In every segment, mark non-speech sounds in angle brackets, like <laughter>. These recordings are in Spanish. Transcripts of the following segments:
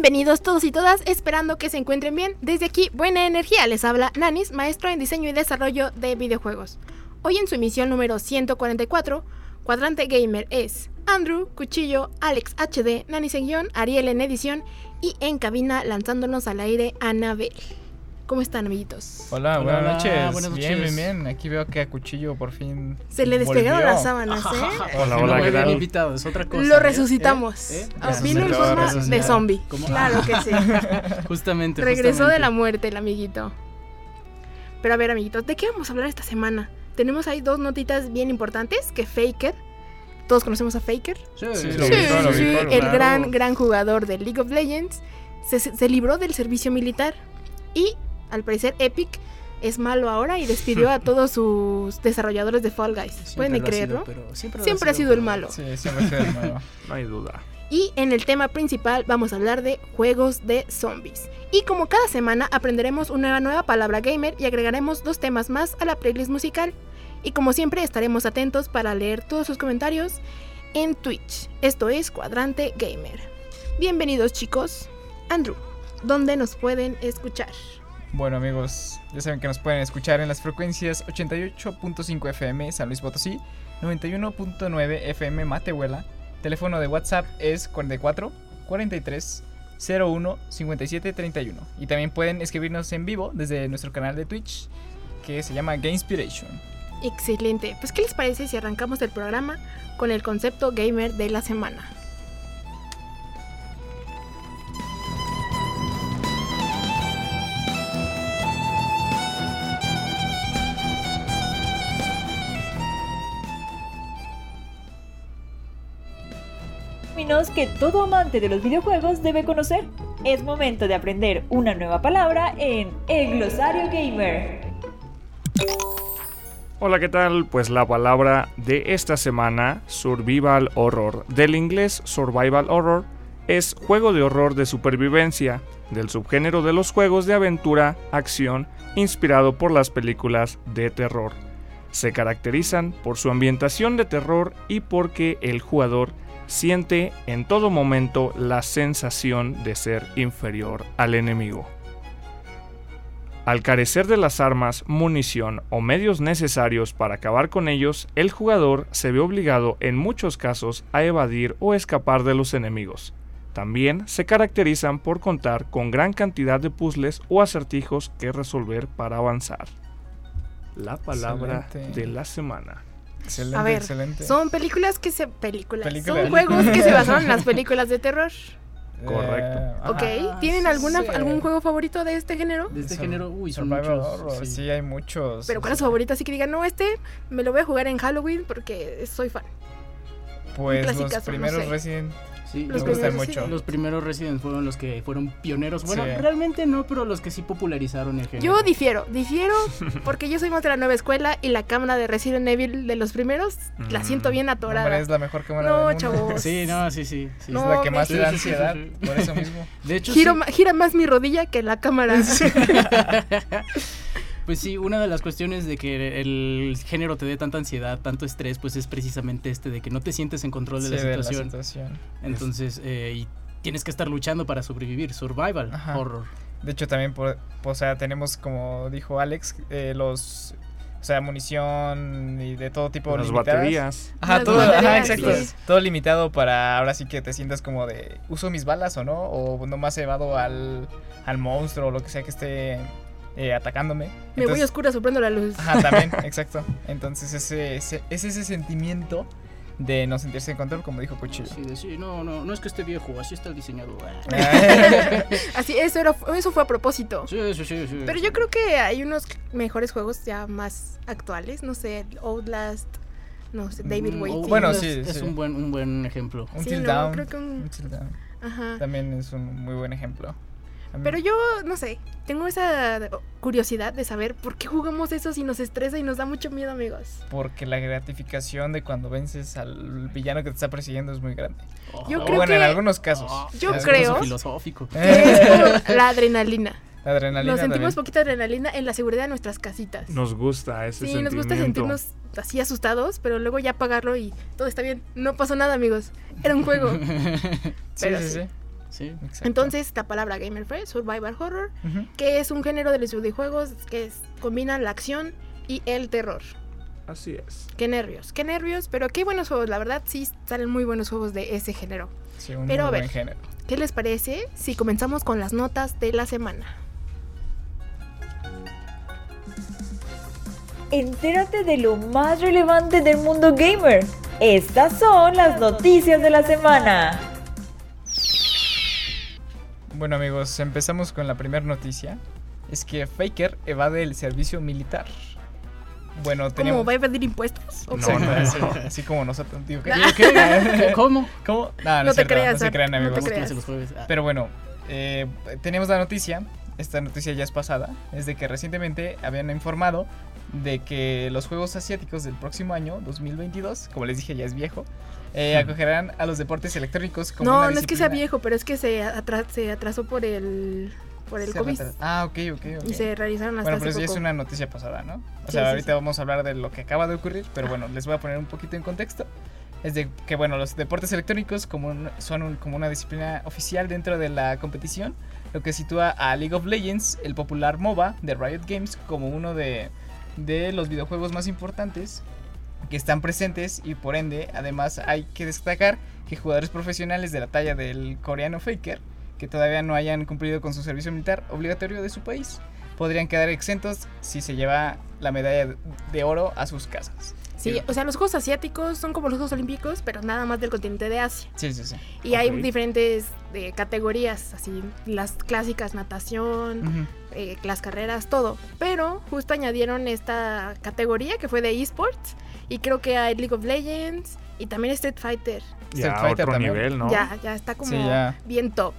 Bienvenidos todos y todas, esperando que se encuentren bien. Desde aquí, Buena Energía, les habla Nanis, maestro en diseño y desarrollo de videojuegos. Hoy en su emisión número 144, Cuadrante Gamer es Andrew, Cuchillo, Alex HD, Nanis en guion, Ariel en edición y en cabina lanzándonos al aire Anabel. ¿Cómo están, amiguitos? Hola, Hola, buenas, hola, noches. buenas Bien, noches. bien, bien. Aquí veo que a Cuchillo por fin. Se le despegaron volvió. las sábanas, ¿eh? Hola, hola, ¿qué tal? invitado, es otra cosa. Lo ¿eh? resucitamos. ¿Eh? ¿Eh? Ah, Vino en forma de zombie. ¿Cómo? Claro que sí. <laughs> Justamente. Regresó justamente. de la muerte el amiguito. Pero a ver, amiguitos, ¿de qué vamos a hablar esta semana? Tenemos ahí dos notitas bien importantes, que Faker, todos conocemos a Faker. Sí, Sí, sí, lo Sí, lo sí, el claro. gran, gran jugador de League of Legends, se, se libró del servicio militar y al parecer Epic es malo ahora y despidió a <laughs> todos sus desarrolladores de Fall Guys. Siempre ¿Pueden creerlo? siempre, Siempre ha sido el malo. Sí, siempre ha sido el nuevo. <laughs> No hay duda. Y en el tema principal vamos a hablar de juegos de zombies. Y como cada semana aprenderemos una nueva palabra gamer y agregaremos dos temas más a la playlist musical. Y como siempre estaremos atentos para leer todos sus comentarios en Twitch. Esto es Cuadrante Gamer. Bienvenidos chicos. Andrew, ¿dónde nos pueden escuchar? Bueno, amigos, ya saben que nos pueden escuchar en las frecuencias 88.5 FM San Luis Potosí, 91.9 FM Matehuela. Teléfono de WhatsApp es 44 43 01 57 31. Y también pueden escribirnos en vivo desde nuestro canal de Twitch que se llama Gameinspiration. Excelente. Pues ¿qué les parece si arrancamos el programa con el concepto gamer de la semana? Que todo amante de los videojuegos debe conocer. Es momento de aprender una nueva palabra en El Glosario Gamer. Hola, ¿qué tal? Pues la palabra de esta semana, Survival Horror, del inglés Survival Horror, es juego de horror de supervivencia, del subgénero de los juegos de aventura, acción, inspirado por las películas de terror. Se caracterizan por su ambientación de terror y porque el jugador siente en todo momento la sensación de ser inferior al enemigo. Al carecer de las armas, munición o medios necesarios para acabar con ellos, el jugador se ve obligado en muchos casos a evadir o escapar de los enemigos. También se caracterizan por contar con gran cantidad de puzzles o acertijos que resolver para avanzar. La palabra Excelente. de la semana. Excelente, A ver, excelente. Son películas que se... Películas. Películas. Son juegos que se basaron en <laughs> las películas de terror. Correcto. Eh, ¿Ok? ajá, ¿Tienen alguna, sí. algún juego favorito de este género? De este Sur- género, uy, son Survival muchos. Horror, sí. sí. hay muchos. Pero ¿cuál es su favorito? Así que digan, no, este me lo voy a jugar en Halloween porque soy fan. Pues los clasicazo, no primeros sé. Resident Sí, Los me gustan mucho. Los primeros Resident fueron los que fueron pioneros. Bueno, Sí. realmente no, pero los que sí popularizaron el género. Yo difiero, difiero <laughs> porque yo soy más de la nueva escuela y la cámara de Resident Evil de los primeros la Mm. siento bien Hombre, atorada. es la mejor cámara No, del mundo. chavos. Sí, no, sí, sí. sí. No, es la que más me- te da Sí, sí, sí, ansiedad, sí, sí. por eso mismo. De hecho, Giro sí. ma- gira más mi rodilla que la cámara. <laughs> <laughs> Pues sí, una de las cuestiones de que el género te dé tanta ansiedad, tanto estrés, pues es precisamente este de que no te sientes en control de la de situación. situación. Entonces, eh, y tienes que estar luchando para sobrevivir. Survival, Ajá. horror. De hecho, también, por, o sea, tenemos, como dijo Alex, eh, los. O sea, munición y de todo tipo Las limitadas. baterías. Ajá, Las todo, ajá, exacto. sí. Todo limitado para ahora sí que te sientas como de. ¿Uso mis balas o no? O nomás evado al, al monstruo o lo que sea que esté eh, atacándome. Me voy Entonces- a oscura soplando la luz. Ajá, también, <laughs> exacto. Entonces ese, ese- es ese sentimiento de no sentirse en control, como dijo Cuchillo. Sí, de, sí, no, no, no es que esté viejo, así está el diseñador. <laughs> Así, eso, era, eso fue a propósito. Sí, sí, sí, sí. Pero yo creo que hay unos mejores juegos ya más actuales. No sé, Outlast, no sé, David Mm, Waiting. Bueno, sí, Es sí. un buen, un buen ejemplo. Un Sí, no, Down. creo que un- Un Down. Ajá. También es un muy buen ejemplo. Pero yo, no sé, tengo esa curiosidad de saber por qué jugamos eso si nos estresa y nos da mucho miedo, amigos. Porque la gratificación de cuando vences al villano que te está persiguiendo es muy grande. Yo O creo bueno, en que- algunos casos. Oh, Yo En es creo- filosófico. algunos- Es <laughs> la adrenalina. La adrenalina Nos sentimos también. poquita adrenalina en la seguridad de nuestras casitas. Nos gusta ese Sí, sentimiento. nos gusta sentirnos así asustados, pero luego ya apagarlo y todo está bien. No pasó nada, amigos. Era un juego. <laughs> Sí, pero sí, sí. sí. Sí. Exacto. Entonces, la palabra gamer fue survival horror, que es un género de los videojuegos que es- combina la acción y el terror. Así es. Qué nervios, qué nervios, pero qué buenos juegos. La verdad, sí salen muy buenos juegos de ese género. Sí, un Pero muy a ver. buen género. ¿Qué les parece si comenzamos con las notas de la semana? Entérate de lo más relevante del mundo gamer. Estas son las noticias de la semana. Bueno amigos, empezamos con la primera noticia. Es que Faker evade el servicio militar. Bueno, ¿Cómo teníamos... va a pedir impuestos? ¿O No, cómo? no, <laughs> Así, así como nosotros. Digo, ¿qué? ¿Qué? ¿Qué? ¿Cómo? ¿Cómo? No, no, No te cierto, creas, no se crean no te amigos. Tenemos creas. Ah. Pero bueno, eh, tenemos la noticia, esta noticia ya es pasada, es de que recientemente habían informado de que los Juegos Asiáticos del próximo año, 2022, como les dije ya es viejo, eh, acogerán a los deportes electrónicos como No, una no es que sea viejo, pero es que se, se atrasó por el, por el Se COVID. retrasó. Ah, ok, ok, ok. Y se realizaron hasta Bueno, pero eso ya es una noticia pasada, ¿no? O Sí, sea, sí, ahorita sí. vamos a hablar de lo que acaba de ocurrir, pero bueno, les voy a poner un poquito en contexto. Es de que, bueno, los deportes electrónicos como un- son un- como una disciplina oficial dentro de la competición, lo que sitúa a League of Legends, el popular MOBA de Riot Games, como uno de, de los videojuegos más importantes que están presentes y por ende, además hay que destacar que jugadores profesionales de la talla del coreano Faker, que todavía no hayan cumplido con su servicio militar obligatorio de su país, podrían quedar exentos si se lleva la medalla de- oro a sus casas. Sí, o sea, los Juegos Asiáticos son como los Juegos Olímpicos, pero nada más del continente de Asia. Sí, sí, sí. Y hay diferentes eh, categorías, así, las clásicas, natación. Eh, las carreras, todo. Pero justo añadieron esta categoría que fue de esports. Y creo que hay League of Legends y también Street Fighter. Ya Street Fighter otro también. nivel, ¿no? Ya, ya está como Sí, ya. bien top.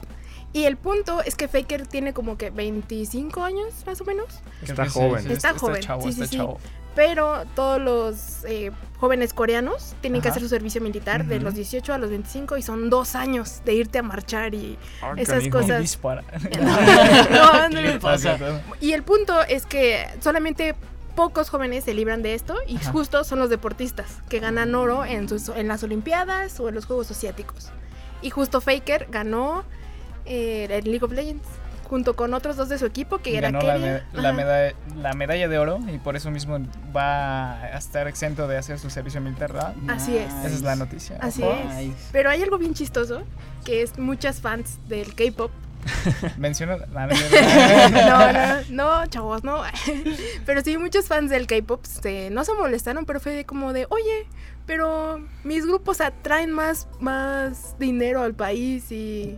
Y el punto es que Faker tiene como que 25 años más o menos. Está joven. Está joven, chavo, sí, sí, está sí. chavo. Pero todos los eh, jóvenes coreanos tienen que hacer su servicio militar de los 18 a los 25 y son dos años de irte a marchar y Ah, esas cosas. Dispara. <laughs> <laughs> <laughs> No, no, ¿Qué le no. pasa? Y el punto es que solamente pocos jóvenes se libran de esto y Ajá. justo son los deportistas que ganan oro en, sus, en las Olimpiadas o en los Juegos Asiáticos. Y justo Faker ganó eh, el League of Legends junto con otros dos de su equipo que era Ganó la, Keria. me- la Ajá. medalla, la medalla de oro y por eso mismo va a estar exento de hacer su servicio militar, ¿verdad? Así es. Esa es la noticia. Así Ojo. es. Nice. Pero hay algo bien chistoso que es muchas fans del K-pop. <laughs> Menciona. no, no, no. No, no, no, chavos, no. <laughs> Pero sí, muchos fans del K-pop se- no se molestaron, pero fue como de, oye, pero mis grupos atraen más, más dinero al país y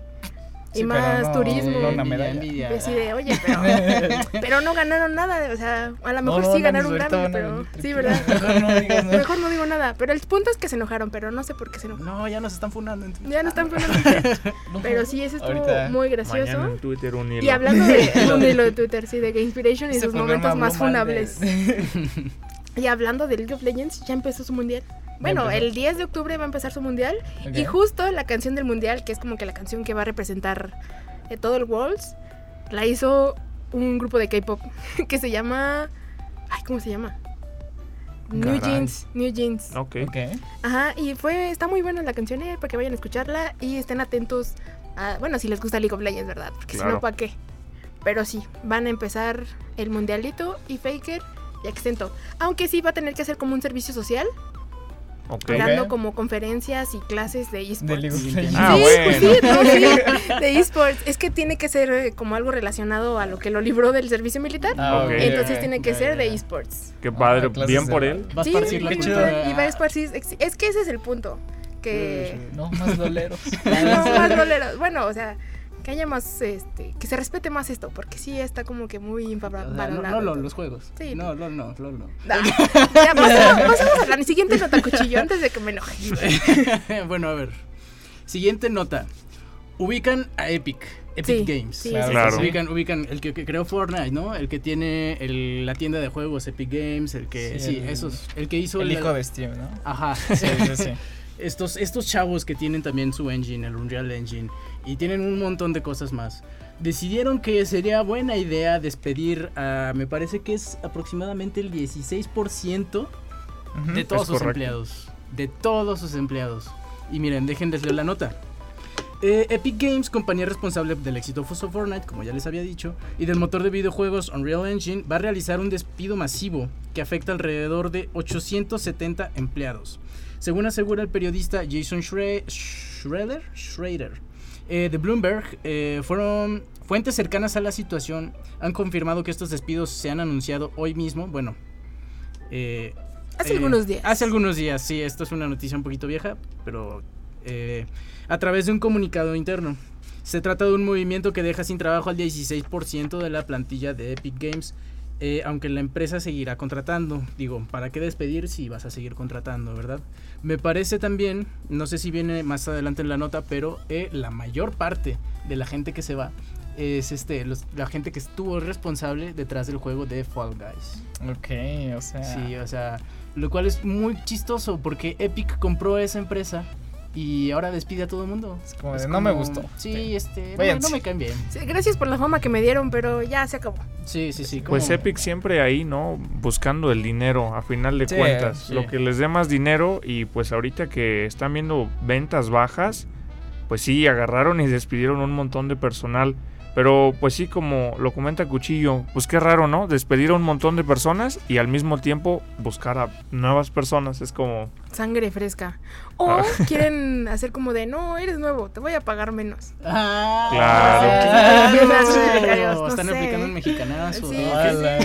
Sí, pero más no- turismo. no una medalla. envidia. Y así de, oye, <laughs> pero, pero no ganaron nada, o sea, a lo mejor no, sí ganaron Grammy, pero sí. ¿verdad? <laughs> Mejor no digas nada. Mejor no digo nada, pero el punto es que se enojaron, pero no sé por qué se enojaron. No, ya nos están funando. en. Ya no están poniendo <laughs> Pero sí, eso estuvo Ahorita, muy gracioso. en Twitter un hilo. Y hablando de un hilo de Twitter, sí, de Game Inspiration y sus momentos más de- funables. Y hablando de League of Legends, ya empezó su mundial. Bueno, el 10 de octubre va a empezar su mundial. Y justo la canción del mundial, que es como que la canción que va a representar eh, todo el Worlds, la hizo un grupo de K-pop <laughs> que se llama. Ay, ¿cómo se llama? New. Jeans. New Jeans. Ok. Ok. Ajá, y fue, está muy buena la canción, eh, para que vayan a escucharla y estén atentos a, bueno, si les gusta League of Legends, ¿verdad? Porque si Claro. no, ¿para qué? Pero sí, van a empezar el mundialito y Faker ya exento. Aunque sí va a tener que hacer como un servicio social, Ok. dando Ok. como conferencias y clases de esports. Ah, sí, sí, no, sí, <laughs> de esports. Es que tiene que ser eh, como algo relacionado a lo que lo libró del servicio militar. Ah, Ok. Entonces tiene que ser de esports. Qué padre. Ah, Bien por él. Va a Sí, esparcir la. Y va a esparcir. Es que ese es el punto. Que. No, más doleros. <laughs> no más <laughs> boleros. Bueno, o sea, que haya más, este, que se respete más esto, porque sí está como que muy O sea, infravalorado. no, no, lo- los juegos. Sí. No, no, no, no, no. Ah, ya, <laughs> pasamos, a la siguiente nota, cuchillo, antes de que me enoje. <laughs> bueno, a ver. Siguiente nota. Ubican a Epic, Epic Sí, Games. sí, sí, Claro. sí. Ubican, ubican el que, que creó Fortnite, ¿no? El que tiene el- la tienda de juegos Epic Games, el que Sí, sí, el- esos, el que hizo El la- hijo de Steam, ¿no? Ajá. Sí, sí, sí. <laughs> estos, estos chavos que tienen también su engine, el Unreal Engine, y tienen un montón de cosas más, decidieron que sería buena idea despedir a, me parece que es aproximadamente el 16% Ujú. de todos sus correcto. empleados. De todos sus empleados. Y miren, déjenles leer la nota. Eh, Epic Games, compañía responsable del exitoso Fortnite, como ya les había dicho, y del motor de videojuegos Unreal Engine, va a realizar un despido masivo que afecta alrededor de 870 empleados. Según asegura el periodista Jason Schre- Schroeder, Schrader, eh, de Bloomberg, eh, fueron fuentes cercanas a la situación han confirmado que estos despidos se han anunciado hoy mismo. Bueno, eh, Hace eh, algunos días. Hace algunos días, sí, esto es una noticia un poquito vieja, pero eh, a través de un comunicado interno. Se trata de un movimiento que deja sin trabajo al 16% de la plantilla de Epic Games, eh, aunque la empresa seguirá contratando. Digo, ¿para qué despedir si vas a seguir contratando, verdad? Me parece también, no sé si viene más adelante en la nota, pero eh, la mayor parte de la gente que se va es este, los- la gente que estuvo responsable detrás del juego de Fall Guys. Ok, o sea. Sí, o sea, lo cual es muy chistoso porque Epic compró esa empresa y ahora despide a todo el mundo. Es como de, no me gustó. Sí, este, no, no me caen bien. Sí, gracias por la fama que me dieron, pero ya se acabó. Sí, sí, sí. Pues Epic siempre ahí, ¿no? Buscando el dinero, a final de Sí, cuentas. sí. Lo que les dé más dinero y pues ahorita que están viendo ventas bajas, pues sí, agarraron y despidieron un montón de personal. Pero pues sí, como lo comenta Cuchillo, pues qué raro, ¿no? Despedir a un montón de personas y al mismo tiempo buscar a nuevas personas. Es como... Sangre fresca. O Ah. <laughs> quieren hacer como de, no, eres nuevo, te voy a pagar menos. Ah, Claro. No Están sé. aplicando un mexicanazo. Sí, ¿no? Ala.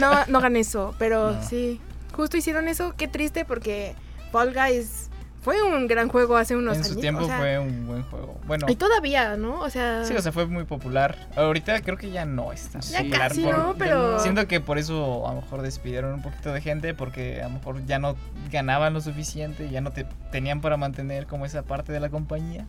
No, no hagan eso, pero No. sí. Justo hicieron eso, qué triste porque Fall Guys fue un gran juego hace unos En años. su tiempo o sea, fue un buen juego. Bueno, Y todavía, ¿no? O sea, sí, o sea, fue muy popular. Ahorita creo que ya no está. ya popular casi, por- ¿no? Pero... Siento que por eso a lo mejor despidieron un poquito de gente porque a lo mejor ya no ganaban lo suficiente, ya no te tenían para mantener como esa parte de la compañía.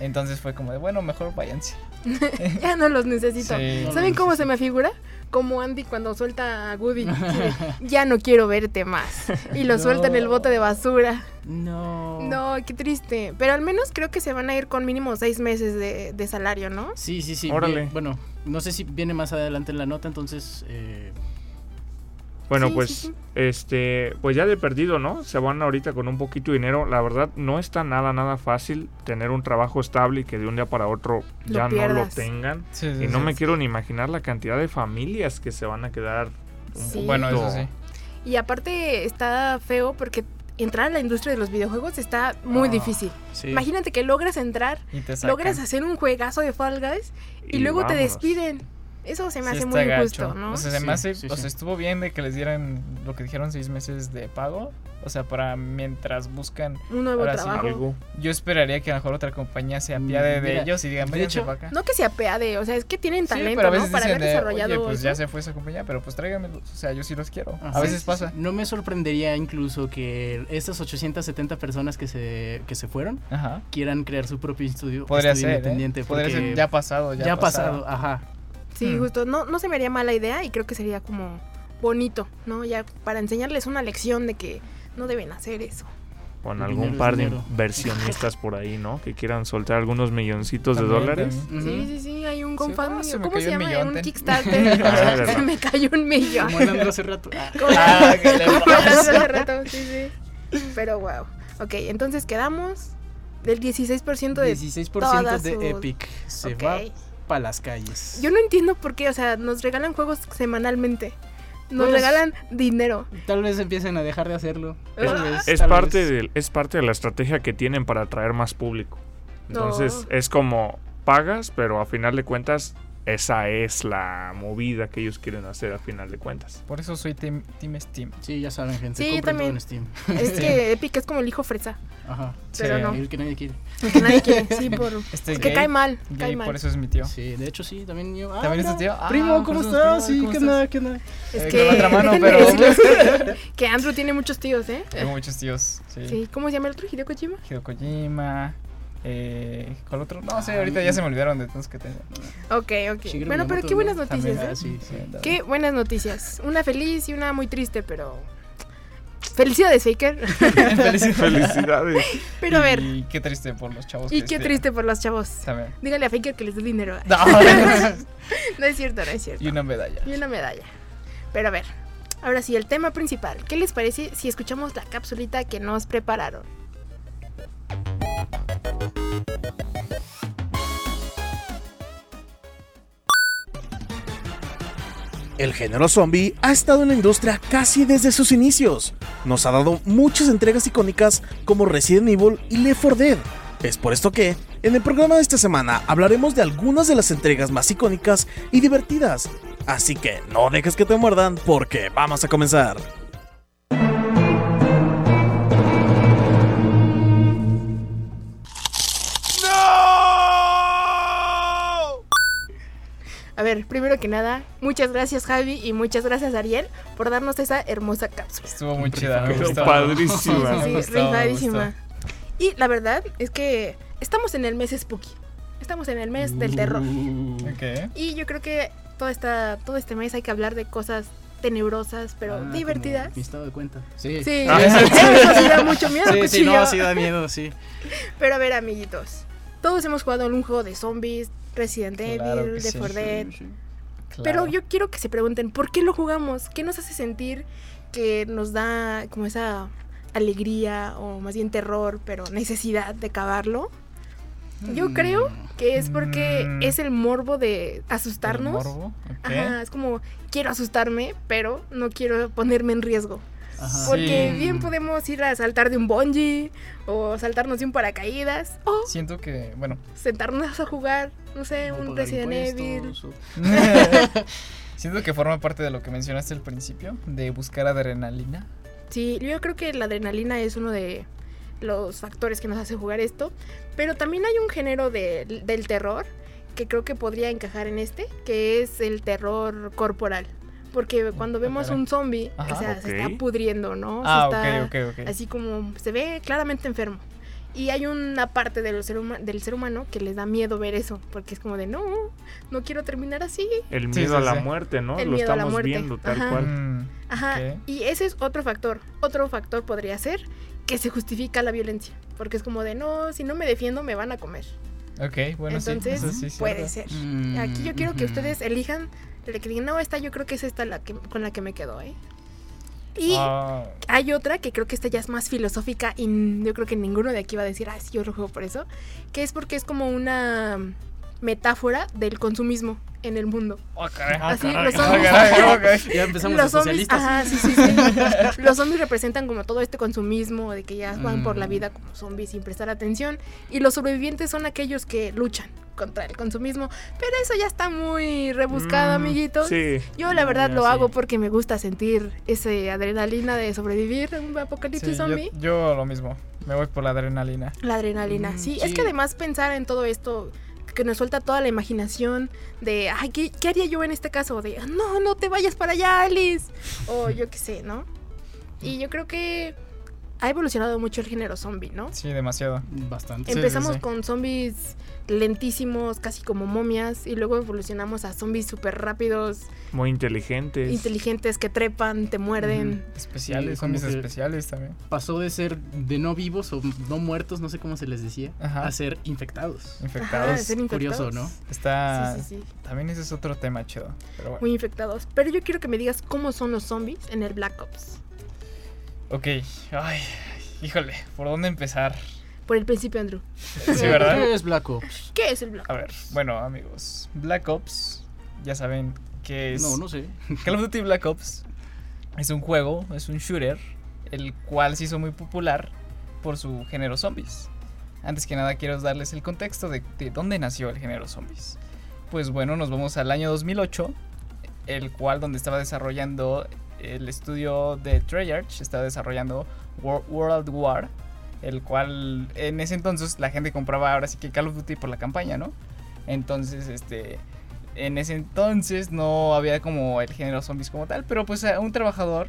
Entonces fue como de, bueno, mejor váyanse. <laughs> ya no los necesito. Sí. No ¿Saben cómo necesito. se me figura? Como Andy cuando suelta a Woody. <laughs> ya no quiero verte más. Y lo suelta en el bote de basura. No. No, qué triste. Pero al menos creo que se van a ir con mínimo seis meses de, de salario, ¿no? Sí, sí, sí. Órale. bien, Bueno, no sé si viene más adelante en la nota, entonces. eh, Bueno, Sí, pues, sí, sí. este, pues ya de perdido, ¿no? Se van ahorita con un poquito de dinero. La verdad, no está nada, nada fácil tener un trabajo estable y que de un día para otro Lo ya no lo tengan. Sí, sí, Y no sí. me quiero ni imaginar la cantidad de familias que se van a quedar un Sí. Bueno, eso sí. Y aparte está feo porque entrar a la industria de los videojuegos está muy Ah, difícil. sí. Imagínate que logras entrar, Y te sacan. logras hacer un juegazo de Fall Guys y, luego te despiden. Eso se me Sí hace muy gacho. injusto, ¿no? O sea, se Sí, me hace, sí, o sí. sea, estuvo bien de que les dieran lo que dijeron seis meses de pago. O sea, para mientras buscan. un nuevo trabajo. Algo. Yo esperaría que a lo mejor otra compañía se apiade de Mira, ellos y digan, de acá. No que se apeade, o sea, es que tienen Sí, talento, pero a veces ¿no? Para haber de, desarrollado Oye, pues ya se fue esa compañía, pero pues tráiganmelos. O sea, yo sí los quiero. Ajá. A veces Sí, sí, pasa. No me sorprendería incluso que estas 870 personas que se, que se fueron Ajá. quieran crear su propio estudio, Podría estudio ser, ¿eh? independiente. Podría porque ser ya pasado, ya, ya ha pasado, ajá. Sí, Hmm. justo. No, no se me haría mala idea y creo que sería como bonito, ¿no? Ya para enseñarles una lección de que no deben hacer eso. Con algún par de inversionistas por ahí, ¿no? Que quieran soltar algunos milloncitos de dólares. Sí, sí, sí, hay un Sí, GoFundMe. ah, ¿Cómo se un llama? Un ten. Kickstarter. <laughs> Ah, <laughs> se me cayó un millón. Como hace rato. <laughs> Ah. Ah, ¿qué le hace rato, sí, sí. Pero wow. Ok, entonces quedamos del 16% de... 16% todas de sus- Epic se Ok. va para las calles. Yo no entiendo por qué, o sea, nos regalan juegos semanalmente. Nos Pues- regalan dinero. Tal vez empiecen a dejar de hacerlo. Es- Tal vez, Es parte, de, es parte de la estrategia que tienen para atraer más público. Entonces No. es como pagas, pero a final de cuentas esa es la movida que ellos quieren hacer a final de cuentas. Por eso soy Team, team Steam. Sí, ya saben, gente. Sí, también. todo en Steam. Es <laughs> que Epic es como el hijo fresa. Ajá. Pero Sí. no. El que nadie quiere. el que nadie quiere. Sí, por... <laughs> Este Es que gay, cae mal. gay, Cae mal. por eso es mi tío. Sí, de hecho sí, también yo. Ah, ¿También es tu tío? Ah, Primo, ¿cómo estás? Sí, ¿cómo ¿qué onda? ¿Qué? Es Eh, que... con la otra mano, déjenme <laughs> pero- decirles que Andrew tiene muchos tíos, ¿eh? Tengo muchos tíos. Sí. Sí, ¿cómo se llama el otro? Hideo Kojima. Hideo Kojima. Eh, ¿Cuál otro? No sé, ahorita ya se me olvidaron de todos que tengo. Ok, ok. Shigeru Bueno, pero Miyamoto, qué buenas ¿no? noticias, También, ¿eh? Ah, sí, sí. Qué buenas noticias. Una feliz y una muy triste, pero. Felicidades, Faker. <laughs> Felicidades. Felicidades. pero a ver. Y qué triste por los chavos. Y qué este- triste por los chavos. También. Dígale a Faker que les dé dinero. <laughs> No. <laughs> No es cierto, no es cierto. y una medalla. Y una medalla. Pero a ver, ahora sí, el tema principal. ¿Qué les parece si escuchamos la capsulita que nos prepararon? El género zombie ha estado en la industria casi desde sus inicios. Nos ha dado muchas entregas icónicas como Resident Evil y Left 4 Dead. Es por esto que, en el programa de esta semana, hablaremos de algunas de las entregas más icónicas y divertidas. Así que no dejes que te muerdan porque vamos a comenzar. A ver, primero que nada, muchas gracias Javi y muchas gracias Ariel por darnos esa hermosa cápsula. Estuvo muy chida. me gustó. padrísima. Sí, sí, gustó, me rifadísima. gustó. Y la verdad es que estamos en el mes spooky. Estamos en el mes del terror. Ok. Y yo creo que todo, esta, todo este mes hay que hablar de cosas tenebrosas, pero Ah, divertidas. Mi estado de cuenta. Sí. Sí, <laughs> Ah. eso sí da mucho miedo, Sí, sí, no, sí da miedo, sí. Pero a ver, amiguitos. Todos hemos jugado algún juego de zombies, Resident Claro Evil, The sí. For Dead. Sí, sí. Pero yo quiero que se pregunten, ¿por qué lo jugamos? ¿Qué nos hace sentir que nos da como esa alegría o más bien terror, pero necesidad de acabarlo? Yo Mm. creo que es porque Mm. es el morbo de ¿El asustarnos. morbo? Ajá, es como quiero asustarme, pero no quiero ponerme en riesgo. Ajá. Porque Sí. bien podemos ir a saltar de un bungee o saltarnos de un paracaídas o Siento que, bueno, sentarnos a jugar, no sé, No un Resident Evil. o- <laughs> siento que forma parte de lo que mencionaste al principio, de buscar adrenalina. Sí, yo creo que la adrenalina es uno de los factores que nos hace jugar esto. Pero también hay un género de- del terror que creo que podría encajar en este, que es el terror corporal. Porque cuando vemos caray. un zombie, o sea, se está pudriendo, ¿no? Se Ah, está ok, ok, ok. Así como se ve claramente enfermo. Y hay una parte del ser, huma- del ser humano que les da miedo ver eso, porque es como de, no, no quiero terminar así. El miedo sí, a la sí. muerte, ¿no? El Lo miedo a la estamos muerte. viendo tal Ajá. cual. Mm, Ajá. Y ese es otro factor. Otro factor podría ser que se justifica la violencia. Porque es como de, no, si no me defiendo me van a comer. Ok, bueno, Entonces, sí. eso sí es puede cierto. ser. Mm, Aquí yo quiero que ustedes elijan la que digan, no, esta yo creo que es esta la que, con la que me quedo, ¿eh? Y Ah, hay otra que creo que esta ya es más filosófica y yo creo que ninguno de aquí va a decir, ah, sí, yo lo juego por eso. Que es porque es como una metáfora del consumismo en el mundo. ah, caray, ah, Así, caray, los zombies. caray, caray. Ya empezamos los de zombies, socialistas. ajá, sí, sí, sí. <laughs> los zombies representan como todo este consumismo, de que ya van por la Mm. vida como zombies sin prestar atención. Y los sobrevivientes son aquellos que luchan contra el consumismo. Pero eso ya está muy rebuscado, Mm, amiguitos. Sí. Yo la verdad Ya, lo sí. hago porque me gusta sentir ese adrenalina de sobrevivir en un apocalipsis Sí, zombie. yo lo mismo. Me voy por la adrenalina. La adrenalina, Mm, sí. Es que además pensar en todo esto que nos suelta toda la imaginación de, ay, ¿qué, qué haría yo en este caso? De, no, no te vayas para allá, Alice. O yo qué sé, ¿no? Y yo creo que ha evolucionado mucho el género zombie, ¿no? Sí, demasiado. Bastante. Sí, Empezamos sí. con zombies lentísimos, casi como momias, y luego evolucionamos a zombies súper rápidos, Muy inteligentes. inteligentes, que trepan, te muerden. Especiales, zombies especiales también. Pasó de ser de no vivos o no muertos, no sé cómo se les decía, Ajá. a ser infectados. Infectados. Ajá, ser Curioso, infectados. ¿no? Está. Sí, sí, sí. También ese es otro tema chido. Pero bueno. Muy infectados. Pero yo quiero que me digas cómo son los zombies en el Black Ops. Ok. Ay, híjole, ¿por dónde empezar? Por el principio, Andrew. Sí, ¿verdad? ¿Qué es Black Ops? ¿Qué es el Black A ver, bueno, amigos. Black Ops, ya saben que es. No, no sé. <laughs> Call of Duty Black Ops es un juego, es un shooter, el cual se hizo muy popular por su género zombies. Antes que nada quiero darles el contexto de, de dónde nació el género zombies. Pues bueno, nos vamos al año 2008, el cual donde estaba desarrollando el estudio de Treyarch, estaba desarrollando Wor- World War, el cual en ese entonces la gente compraba ahora sí que Call of Duty por la campaña, ¿no? Entonces, este, en ese entonces no había como el género zombies como tal, pero pues a un trabajador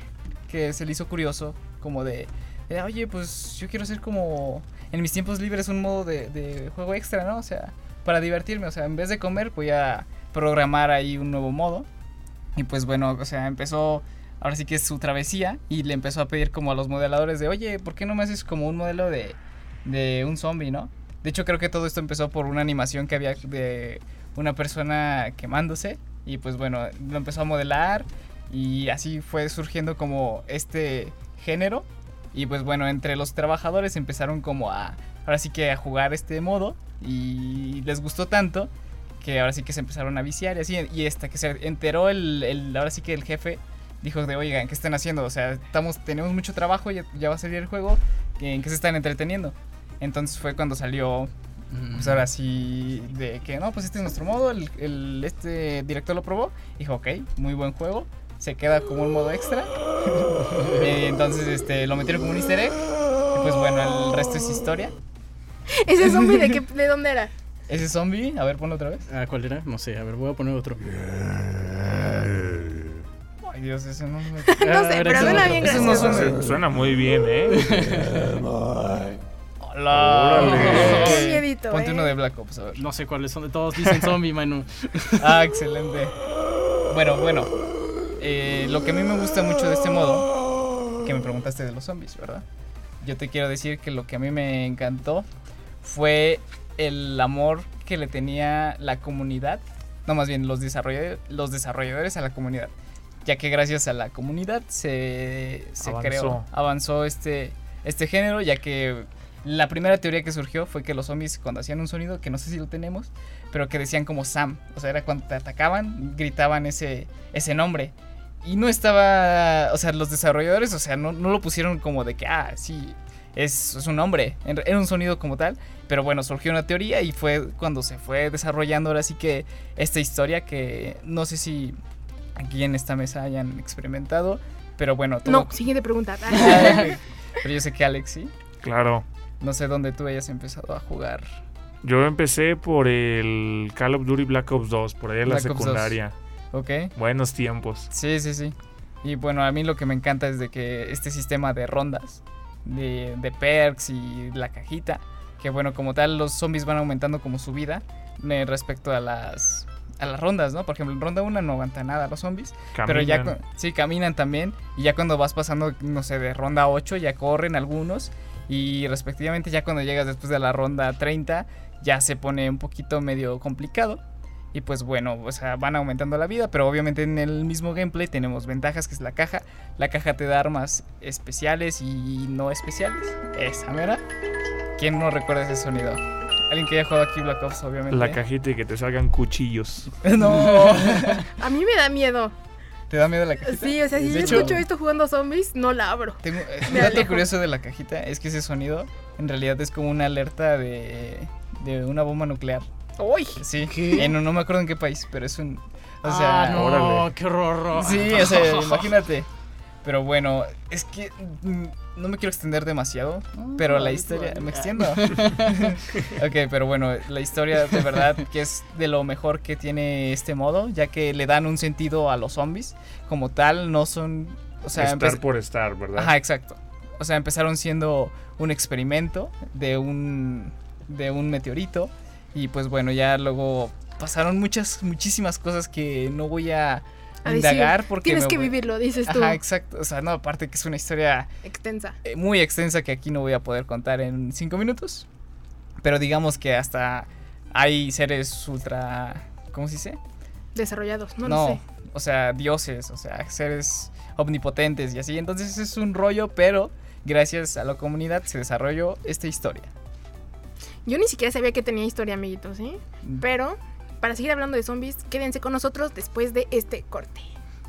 que se le hizo curioso como de, eh, oye, pues yo quiero hacer como en mis tiempos libres un modo de, de juego extra, ¿no? O sea, para divertirme, o sea, en vez de comer voy a programar ahí un nuevo modo. Y pues bueno, o sea, empezó ahora sí que es su travesía y le empezó a pedir como a los modeladores de, oye, ¿por qué no me haces como un modelo de, de un zombie, no? De hecho, creo que todo esto empezó por una animación que había de una persona quemándose y pues bueno, lo empezó a modelar y así fue surgiendo como este género y pues bueno, entre los trabajadores empezaron como a, ahora sí que a jugar este modo y les gustó tanto que ahora sí que se empezaron a viciar y así, y hasta que se enteró el, el ahora sí que el jefe dijo de, oigan, ¿qué están haciendo? O sea, estamos, tenemos mucho trabajo, ya, ya va a salir el juego, ¿en qué se están entreteniendo? Entonces fue cuando salió, pues ahora sí, de que no, pues este es nuestro modo, el, el- este director lo probó, dijo, ok, muy buen juego, se queda como un modo extra, y <laughs> entonces este, lo metieron como un easter egg, y pues bueno, el resto es historia. ¿Ese zombie de, qué, <laughs> de dónde era? Ese zombie, a ver, ponlo otra vez. Ah, ¿Cuál era? No sé, a ver, voy a poner otro. Ay Dios, ese no me... <laughs> <laughs> no sé, pero suena bien Ese no gracioso. suena- Su- Suena muy bien, ¿eh? <laughs> Hola. Qué miedito, Ponte eh. uno de Black Ops, a ver. No sé cuáles son de todos. Dicen zombie, mano. Ah, excelente. Bueno, bueno. eh, lo que a mí me gusta mucho de este modo, que me preguntaste de los zombies, ¿verdad? Yo te quiero decir que lo que a mí me encantó fue el amor que le tenía la comunidad, no más bien los desarrolladores, los desarrolladores a la comunidad, ya que gracias a la comunidad se, se Avanzó. creó, avanzó este, este género, ya que la primera teoría que surgió fue que los zombies cuando hacían un sonido, que no sé si lo tenemos, pero que decían como Sam. O sea, era cuando te atacaban, gritaban ese, ese nombre. Y no estaba, o sea, los desarrolladores, o sea, no, no lo pusieron como de que, ah, sí, es, es un nombre, era un sonido como tal. Pero bueno, surgió una teoría y fue cuando se fue desarrollando ahora sí que esta historia que no sé si aquí en esta mesa hayan experimentado, pero bueno, todo- No, siguiente pregunta. <laughs> <laughs> pero yo sé que Alex sí. Claro. No sé dónde tú hayas empezado a jugar. Yo empecé por el Call of Duty Black Ops 2, por ahí en la Black Ops 2. secundaria. ¿Ok? Buenos tiempos. Sí, sí, sí. Y bueno, a mí lo que me encanta es de que este sistema de rondas, de, de perks y la cajita, que bueno, como tal, los zombies van aumentando como su vida eh, respecto a las, a las rondas, ¿no? Por ejemplo, en ronda 1 no aguanta nada los zombies, pero ya Caminan. sí caminan también, y ya cuando vas pasando, no sé, de ronda 8 ya corren algunos, y respectivamente ya cuando llegas después de la ronda 30 ya se pone un poquito medio complicado. Y pues bueno, o sea, van aumentando la vida, pero obviamente en el mismo gameplay tenemos ventajas que es la caja. La caja te da armas especiales y no especiales. Esa mera. ¿Quién no recuerda ese sonido? Alguien que haya jugado aquí Black Ops, obviamente. La cajita y que te salgan cuchillos. <laughs> no. <laughs> A mí me da miedo. ¿Te da miedo la cajita? Sí, o sea, si De yo hecho, escucho esto jugando zombies, no la abro. Tengo, un <laughs> Me dato alejo. curioso de la cajita es que ese sonido en realidad es como una alerta de, de una bomba nuclear. ¡Uy! Sí, en, no me acuerdo en qué país, pero es un... O sea, ah, no, órale. qué horror. Sí, o sea, imagínate. Pero bueno, es que mm, no me quiero extender demasiado, pero la historia... ¿Me extiendo? <laughs> ok, pero bueno, la historia de verdad que es de lo mejor que tiene este modo, ya que le dan un sentido a los zombies. Como tal, no son... O sea, estar por estar, ¿verdad? Ajá, exacto. O sea, empezaron siendo un experimento de un, de un meteorito. Y pues bueno, ya luego pasaron muchas, muchísimas cosas que no voy a A decir, indagar porque... Tienes que voy- vivirlo, dices tú. Ajá, exacto. O sea, no, aparte que es una historia Extensa. eh, muy extensa que aquí no voy a poder contar en cinco minutos. Pero digamos que hasta hay seres ultra... ¿Cómo se dice? Desarrollados, no, no, lo sé. o sea, dioses, o sea, seres omnipotentes y así. Entonces es un rollo, pero gracias a la comunidad se desarrolló esta historia. Yo ni siquiera sabía que tenía historia, amiguitos, ¿sí? Pero, para seguir hablando de zombies, quédense con nosotros después de este corte.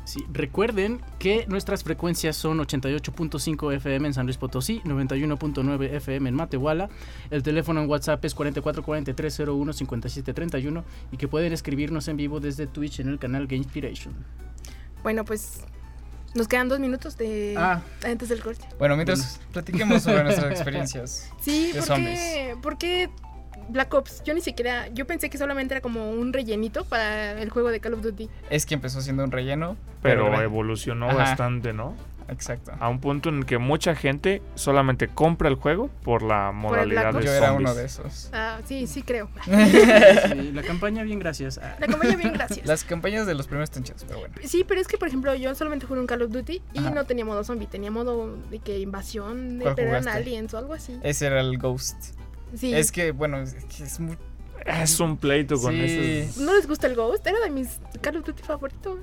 Sí, recuerden que nuestras frecuencias son 88.5 FM en San Luis Potosí, 91.9 FM en Matehuala. El teléfono en WhatsApp es 4443015731 y que pueden escribirnos en vivo desde Twitch en el canal Game Inspiration. Bueno, pues nos quedan dos minutos de Ah. antes del corte. Bueno, mientras platiquemos sobre nuestras <laughs> experiencias. Sí, de ¿por zombies. qué, por qué Black Ops? Yo ni siquiera, yo pensé que solamente era como un rellenito para el juego de Call of Duty. Es que empezó siendo un relleno, Pero evolucionó Ajá. bastante, ¿no? Exacto. A un punto en el que mucha gente solamente compra el juego por la modalidad Black de Yo era zombies. uno de esos. Ah, sí, sí creo. <laughs> Sí, la campaña, bien, gracias. Ah, La compañía bien, gracias. Las campañas de los primeros están chidas, pero bueno. Sí, pero es que, por ejemplo, yo solamente jugué un Call of Duty y Ajá. no tenía modo zombie, tenía modo de que invasión, de aliens o algo así. Ese era el Ghost. Sí. Es que, bueno, es, que es muy... Es un pleito con Sí. ¿No les gusta el Ghost? Era de mis Call of Duty favoritos.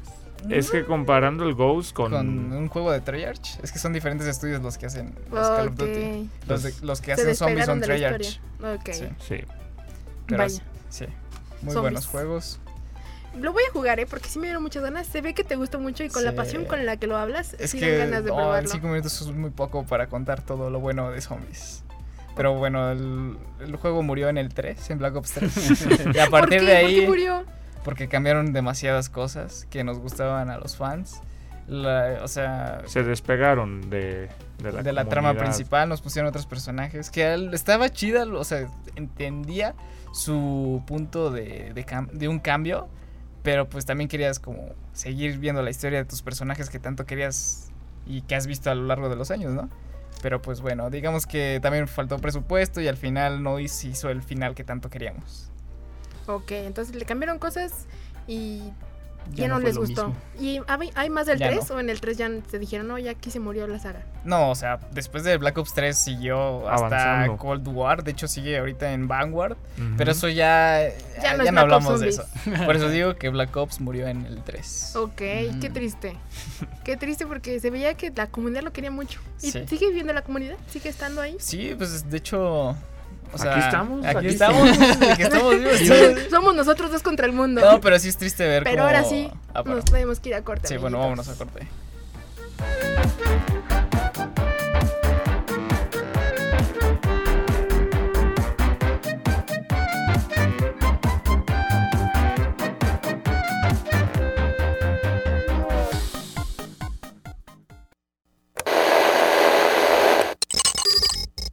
Es que comparando el Ghost con. Con un juego de Treyarch. Es que son diferentes estudios los que hacen los Call of. Duty. Los, de- los que Se hacen zombies son Treyarch. historia. Ok. Sí, Sí. pero Vaya. sí. Muy Zombies. buenos juegos. Lo voy a jugar, ¿eh? Porque sí me dieron muchas ganas. Se ve que te gusta mucho y con la pasión con la que lo hablas, Es sí que dan ganas de no, en probarlo. 5 minutos es muy poco para contar todo lo bueno de zombies. Pero bueno, el, el juego murió en el 3, en Black Ops 3. <laughs> y a ¿Por partir qué? de ¿Por qué ahí, murió? porque cambiaron demasiadas cosas que nos gustaban a los fans. La- o sea, Se despegaron de, de la, de la trama principal nos pusieron otros personajes que él- estaba chida, o sea, entendía su punto de, de, de un cambio, pero pues también querías como seguir viendo la historia de tus personajes que tanto querías y que has visto a lo largo de los años, ¿no? Pero pues bueno, digamos que también faltó presupuesto y al final no hizo el final que tanto queríamos. Ok, entonces le cambiaron cosas y ya, Ya no, no les gustó. mismo. ¿Y hay, más del Ya 3 no. o en el 3 ya se dijeron, no, ya aquí se murió la saga? No, o sea, después de Black Ops 3 siguió hasta Avanzando. Cold War, de hecho sigue ahorita en Vanguard. Pero eso ya. Ya Ya, no hablamos de eso. Por eso digo que Black Ops murió en el 3. Ok, qué triste. Qué triste porque se veía que la comunidad lo quería mucho. ¿Y Sí. sigue viviendo la comunidad? ¿Sigue estando ahí? Sí, pues de hecho. O sea, Aquí estamos, Aquí, aquí estamos. estamos vivos. Somos- Somos nosotros dos contra el mundo. No, pero sí es triste ver Pero cómo- ahora sí, Ah, bueno. nos tenemos que ir a corte. Sí, bueno, vámonos amiguitos. a corte.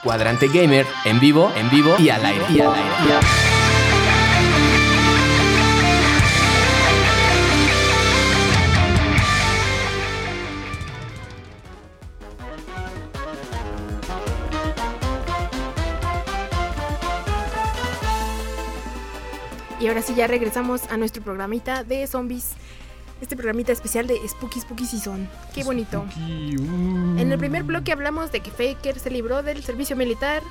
Cuadrante Gamer, en vivo, en vivo y al aire. Y al aire. y Y ahora sí, ya regresamos a nuestro programita de zombies. Este programita especial de Spooky Spooky Season. Qué bonito. En el primer bloque hablamos de que Faker se libró del servicio militar.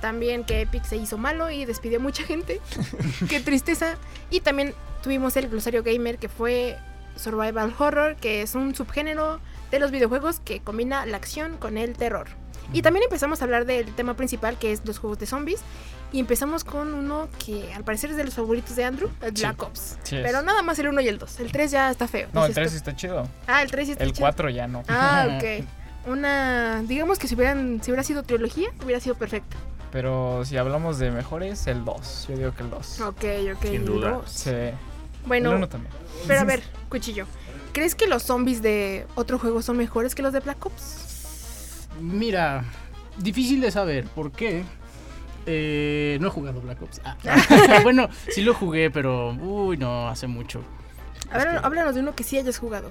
También que Epic se hizo malo y despidió a mucha gente. <laughs> Qué tristeza. Y también tuvimos el glosario gamer que fue Survival Horror, que es un subgénero de los videojuegos que combina la acción con el terror. Y también empezamos a hablar del tema principal que es los juegos de zombies. Y empezamos con uno que al parecer es de los favoritos de Andrew, el Sí. Black Ops. Sí. Pero nada más el 1 y el 2. El 3 ya está feo. No, el dices 3 tú. está chido. Ah, el 3 sí está El chido. 4 ya no. Ah, <laughs> ok. Una. Digamos que si, hubieran, si hubiera sido trilogía, hubiera sido perfecto. Pero si hablamos de mejores, el 2. Yo digo que el 2. Ok, ok. Sin el duda. dos. Sí. El Bueno, 1 también. pero a <laughs> ver, cuchillo. ¿Crees que los zombies de otro juego son mejores que los de Black Ops? Mira, difícil de saber. ¿Por qué? Eh, no he jugado Black Ops. Ah. <laughs> bueno, sí lo jugué, pero uy, no, hace mucho. A ver, Es que- háblanos de uno que sí hayas jugado.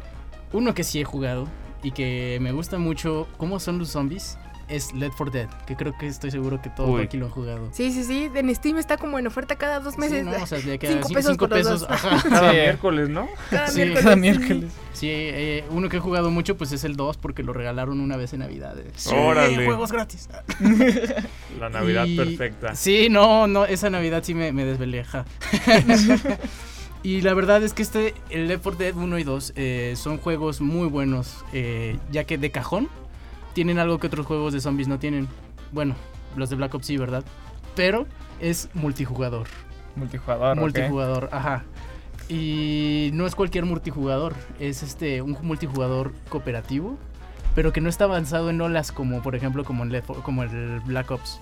Uno que sí he jugado y que me gusta mucho cómo son los zombies es Left 4 Dead, que creo que estoy seguro que todos Uy. aquí lo han jugado. Sí, sí, sí. En Steam está como en oferta cada dos meses. Sí, no, o sea, de <laughs> que Cinco pesos cinco pesos, ajá. <laughs> Cada Sí. miércoles, ¿no? <laughs> cada sí, miércoles. Cada sí. miércoles. Sí, eh, uno que he jugado mucho pues es el 2 porque lo regalaron una vez en Navidades. Sí, Órale. juegos gratis. La Navidad Y- perfecta. Sí, no, no, esa Navidad sí me, me desvelé, ajá. y la verdad es que este, el Left 4 Dead 1 y 2 eh, son juegos muy buenos, eh, ya que de cajón tienen algo que otros juegos de zombies no tienen. Bueno, los de Black Ops sí, ¿verdad? Pero es multijugador. Multijugador. multijugador, ajá. Y no es cualquier multijugador, es este un multijugador cooperativo, pero que no está avanzado en olas como por ejemplo como 4 como el Black Ops.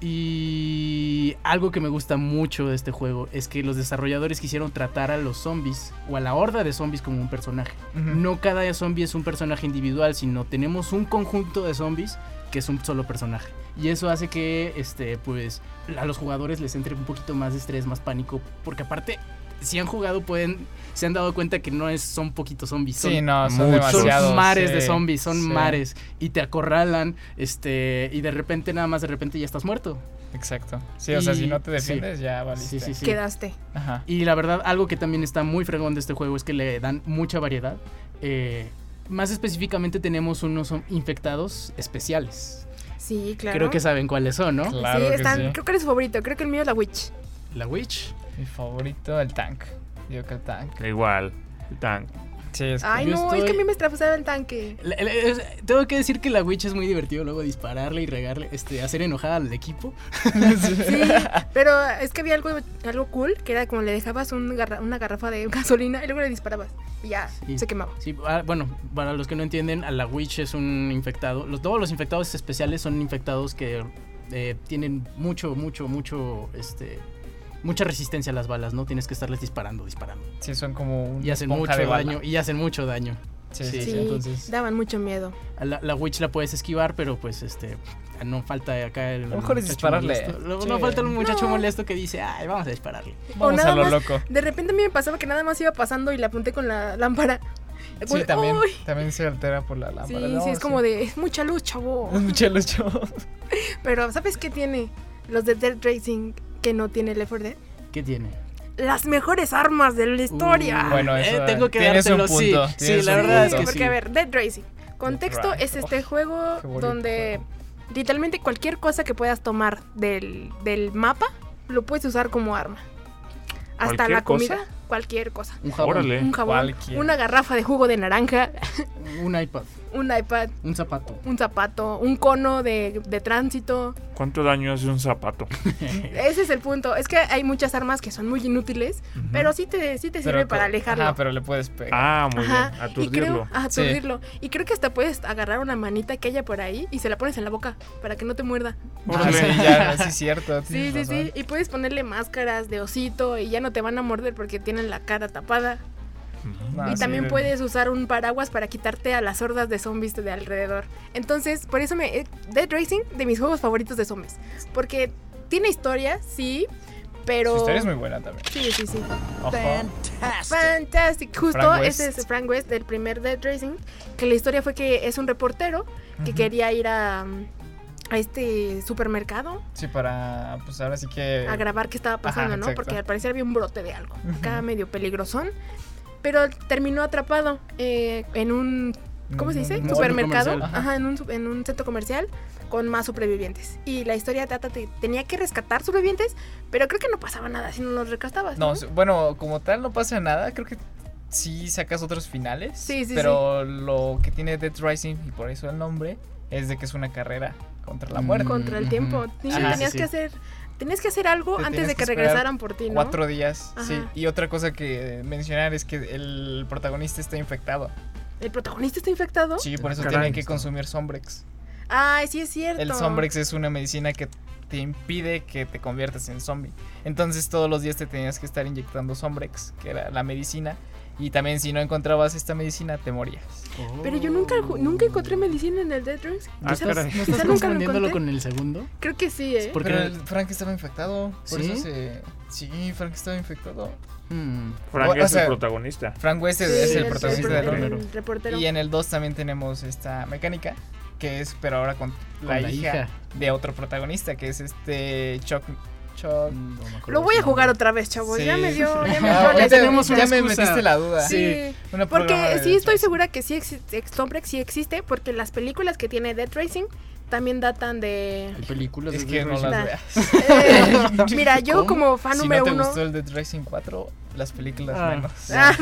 Y algo que me gusta mucho de este juego es que los desarrolladores quisieron tratar a los zombies o a la horda de zombies como un personaje. No cada zombie es un personaje individual, sino tenemos un conjunto de zombies que es un solo personaje. Y eso hace que este pues a los jugadores les entre un poquito más de estrés, más pánico, porque aparte si han jugado pueden se han dado cuenta que no es son poquitos zombies, son Sí, no, son muchos. demasiados. son mares de zombies, son sí, mares y te acorralan, este, y de repente nada más de repente ya estás muerto. Exacto. Sí, o sea, si Y- no te sí. defiendes, ya valiste. Sí, sí, sí. Quedaste. Ajá. Y la verdad, algo que también está muy fregón de este juego es que le dan mucha variedad. Eh, más específicamente tenemos unos infectados especiales. Sí, claro. Creo que saben cuáles son, ¿no? Claro sí, que están, sí. creo que eres su favorito. Creo que el mío es la Witch. La Witch. Mi favorito, el tank. Digo que el tank. Igual. Tan. Sí, es que- Ay, no, es que a mí me estrafusaba el tanque. La- la- es- tengo que decir que la Witch es muy divertido luego dispararle y regarle, este, hacer enojar al equipo. <laughs> Sí, pero es que había algo, algo cool, que era como le dejabas un garra- una garrafa de gasolina y luego le disparabas. Y ya, Sí. se quemaba. Sí, ah, bueno, para los que no entienden, a la Witch es un infectado. Los, todos los infectados especiales son infectados que eh, tienen mucho, mucho, mucho, este, mucha resistencia a las balas, ¿no? Tienes que estarles disparando, disparando. sí, son como un Y hacen mucho de bala. daño, y hacen mucho daño. Sí, Sí, sí, entonces- daban mucho miedo. A la, la Witch la puedes esquivar, pero pues este no falta acá el Lo mejor es dispararle. No, Sí. no falta el muchacho No. molesto que dice, ay, vamos a dispararle. Vamos nada a lo más- loco. De repente a mí me pasaba que nada más iba pasando y le apunté con la lámpara. Sí, también, también se altera por la Sí, lámpara. sí, es como de, es mucha luz, chavo. Es mucha lucha. <laughs> Pero, ¿sabes qué tiene los de Dead Racing que no tiene Left 4 Dead? ¿Qué tiene? Las mejores armas de la historia. Uh, Bueno, eh, eso, tengo que dártelo, sí. punto, Sí, la verdad es que porque sí. a ver, Dead Racing. Contexto Dead es este juego donde juego. literalmente cualquier cosa que puedas tomar del, del mapa lo puedes usar como arma. Hasta ¿Cualquier la comida, cosa? Cualquier cosa. Un jabón, Órale. Un jabón, Cualquier. una garrafa de jugo de naranja, <laughs> un iPad, un iPad, un zapato. un zapato, un cono de, de tránsito. ¿Cuánto daño hace un zapato? <laughs> Ese es el punto. Es que hay muchas armas que son muy inútiles, pero sí te, sí te sirve Pero para co- alejarlo. Ajá, pero le puedes pegar. Ah, muy Ajá, bien. y Aturdirlo. creo, ajá, Sí. aturdirlo. Y creo que hasta puedes agarrar una manita que haya por ahí y se la pones en la boca para que no te muerda. Ah, sí, ya, sí, cierto. <laughs> Sí, sí, sí. razón. Y puedes ponerle máscaras de osito y ya no te van a morder porque tienen la cara tapada. Ah, y sí, también de- puedes usar un paraguas para quitarte a las hordas de zombies de alrededor. Entonces, por eso me. eh, Dead Racing, de mis juegos favoritos de zombies. Porque tiene historia, sí, pero. Su historia es muy buena también. Sí, sí, sí. Ojo. Fantastic. Justo Frank ese es Frank West del primer Dead Racing. Que la historia fue que es un reportero que quería ir a, a este supermercado Sí, para, pues ahora sí que... a grabar qué estaba pasando, Ajá, ¿no? Porque al parecer había un brote de algo. Acá medio peligrosón. Pero terminó atrapado eh, en un. ¿Cómo se dice? Un- Supermercado. Ajá, en un, en un centro comercial con más supervivientes. Y la historia trata de. Tenía que rescatar supervivientes, pero creo que no pasaba nada si no los rescatabas. No, bueno, como tal no pasa nada, creo que sí sacas otros finales. Sí, sí, Pero lo que tiene Dead Rising, y por eso el nombre, es de que es una carrera contra la muerte. Contra el tiempo. Sí, Ajá, tenías sí, que sí. hacer. Tenías que hacer algo Te antes de que que regresaran por ti, ¿no? Cuatro días, sí. Ajá. Y otra cosa que mencionar es que el protagonista está infectado. ¿El protagonista está infectado? Sí, por eso Caray. tiene que consumir Sombrex. Ay, sí es cierto. El Sombrex es una medicina que te impide que te conviertas en zombie. Entonces todos los días te tenías que estar inyectando Sombrex, que era la medicina. Y también si no encontrabas esta medicina, te morías. Pero yo nunca, nunca encontré medicina en el Dead Racing. Ah. ¿No estás confundiéndolo con el segundo? Creo que sí, ¿eh? Porque- Pero el Frank estaba infectado. Por ¿Sí? eso se. Sí, Frank estaba infectado. Hmm. Frank O- o es sea, el protagonista. Frank West es, Sí, es el el- protagonista el- uno. reportero. Y en el 2 también tenemos esta mecánica, que es, pero ahora con, Con la, la hija, hija. de otro protagonista, que es este Chuck. Chuck. No me acuerdo Lo voy a jugar otra vez, chavos. Ya Sí. me dio, ya me <laughs> Ah, tenemos ya me metiste la duda. Sí, Una programa porque sí estoy segura que sí existe, sí existe, porque las películas que tiene Dead Racing también datan de... Hay películas Es de que Dead no Racing. las <laughs> Eh, veas. mira, yo ¿Cómo? como fan si número no te uno... gustó el Dead Racing 4, las películas Ah. menos. <laughs> Ah,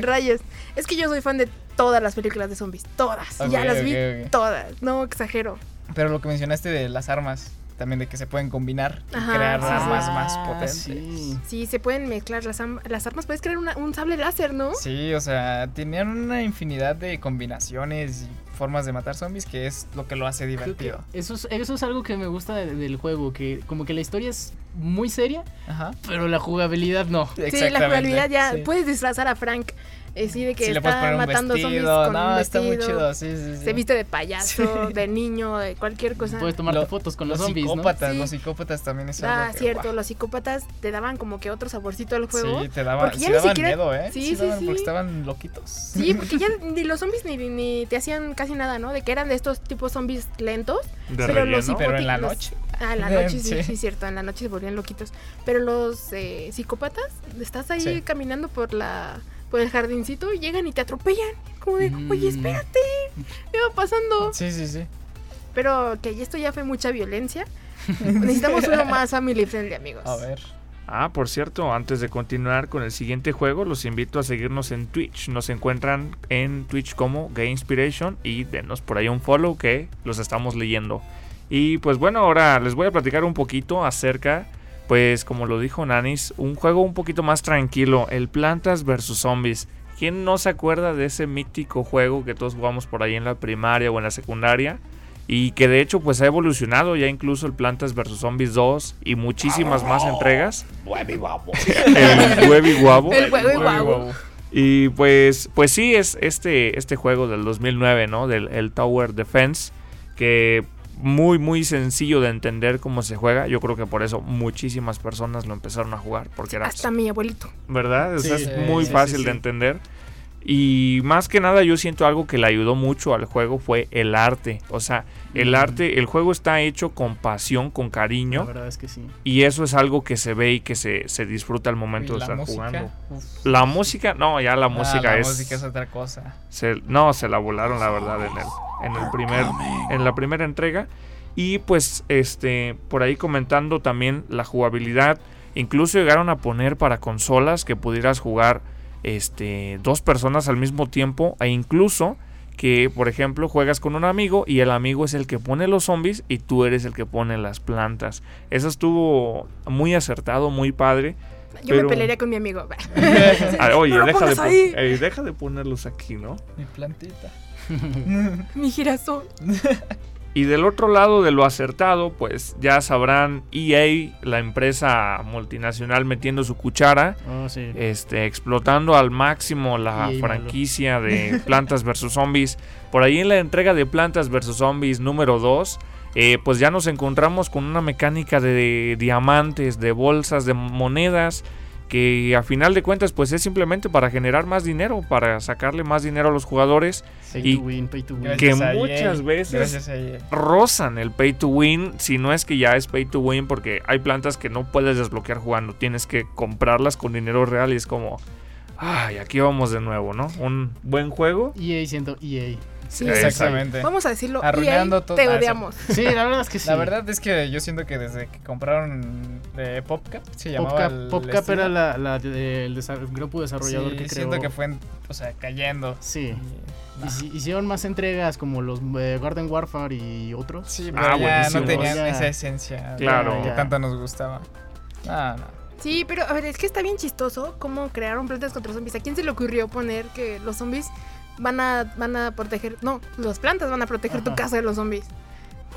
rayos. Es que yo soy fan de todas las películas de zombies. Todas. Ya las vi todas. No exagero. Pero lo que mencionaste de las armas, también de que se pueden combinar y Ajá, crear sí, sí. armas más Ah, potentes. sí. Sí, se pueden mezclar las, las armas. Puedes crear una- un sable láser, ¿no? Sí, o sea, tenían una infinidad de combinaciones y formas de matar zombies que es lo que lo hace divertido. eso, es, eso es algo que me gusta de- del juego, que como que la historia es muy seria, Ajá. pero la jugabilidad no. Sí, la jugabilidad ya. sí. Puedes disfrazar a Frank Eh, sí, de que puedes está matando zombies con No, un está muy vestido. chido. Sí, sí, sí. Se viste de payaso, <laughs> de niño, de cualquier cosa. Puedes tomarte Lo- fotos con los, los zombies, ¿no? psicópatas, Sí. los psicópatas también es Ah, algo que, cierto, los psicópatas te daban como que otro saborcito al juego. Sí, te daban, porque ya sí ni daban siquiera- miedo, ¿eh? Sí, sí, daban sí. Porque estaban loquitos. Sí, <laughs> porque ya ni los zombies ni, ni te hacían casi nada, ¿no? De que eran de estos tipos zombies lentos. De pero los relleno. Pero en la los- noche. Ah, en la noche, <laughs> sí, Sí. sí, cierto. En la noche se volvían loquitos. Pero los eh, psicópatas, estás ahí Sí. caminando por la por el jardincito y llegan y te atropellan. Como de, Mm. oye, espérate, ¿qué va pasando? Sí, sí, sí. Pero que esto ya fue mucha violencia. Necesitamos uno más family friendly, amigos. A ver. Ah, por cierto, antes de continuar con el siguiente juego, los invito a seguirnos en Twitch. Nos encuentran en Twitch como Game Inspiration y denos por ahí un follow que los estamos leyendo. Y pues bueno, ahora les voy a platicar un poquito acerca, pues como lo dijo Nanis, un juego un poquito más tranquilo, el Plantas vs Zombies. ¿Quién no se acuerda de ese mítico juego que todos jugamos por ahí en la primaria o en la secundaria? Y que de hecho pues ha evolucionado ya incluso el Plantas vs Zombies 2 y muchísimas más entregas. <laughs> el Huevi Guabo. El huevo y Uy, guau. guau. Y pues, pues sí, es este, este juego del 2009, ¿no? Del el Tower Defense, que muy, muy sencillo de entender cómo se juega. Yo creo que por eso muchísimas personas lo empezaron a jugar, porque era, Hasta mi abuelito. ¿verdad? O sea, Sí, es muy sí, fácil sí, de entender. Y más que nada yo siento algo que le ayudó mucho al juego fue el arte. O sea, el Mm. arte, el juego está hecho con pasión, con La cariño. verdad es que sí. Y eso es algo que se ve y que se, se disfruta al momento de la estar música. jugando. uf. La música, no, ya la Ah, música la es... música es otra cosa. se- no, se la volaron la verdad en el, en el primer, en la primera entrega. Y pues, este, por ahí comentando también la jugabilidad. Incluso llegaron a poner para consolas que pudieras jugar este, dos personas al mismo tiempo. E incluso que, por ejemplo, juegas con un amigo y el amigo es el que pone los zombies y tú eres el que pone las plantas. Eso estuvo muy acertado, muy padre. Yo Pero- me pelearía con mi amigo. <laughs> Ah, oye, No deja, de pon- deja de ponerlos aquí, ¿no? Mi plantita. <laughs> mi girasol. <laughs> Y del otro lado de lo acertado, pues ya sabrán EA, la empresa multinacional metiendo su cuchara, Oh, sí. este, explotando al máximo la EA malo. franquicia de <laughs> Plantas vs Zombies. Por ahí en la entrega de Plantas vs Zombies número 2, eh, pues ya nos encontramos con una mecánica de diamantes, de bolsas, de monedas, que a final de cuentas pues es simplemente para generar más dinero, para sacarle más dinero a los jugadores. Pay y- to win, pay to win. Que muchas veces- rozan el pay to win, si no es que ya es pay to win, porque hay plantas que no puedes desbloquear jugando, tienes que comprarlas con dinero real y es como, ay, aquí vamos de nuevo, ¿no? Un buen juego. EA siendo EA. Sí, Exactamente. Vamos a decirlo. Arruinando todo- Te ah, sí. odiamos. Sí, la verdad es que sí. La verdad es que yo siento que desde que compraron eh, PopCap, se llamaba PopCap, el PopCap era la, el desa- grupo desarrollador sí, que creó. siento que fue, o sea, cayendo. Sí. Hicieron más entregas como los eh, Garden Warfare y otros. Sí, Ah, pero ya no tenían Ya. esa esencia Claro. que tanto nos gustaba. No, no. Sí, pero a ver, es que está bien chistoso cómo crearon plantas contra zombies. ¿A quién se le ocurrió poner que los zombies van a, van a proteger... No, las plantas van a proteger tu casa de los zombies.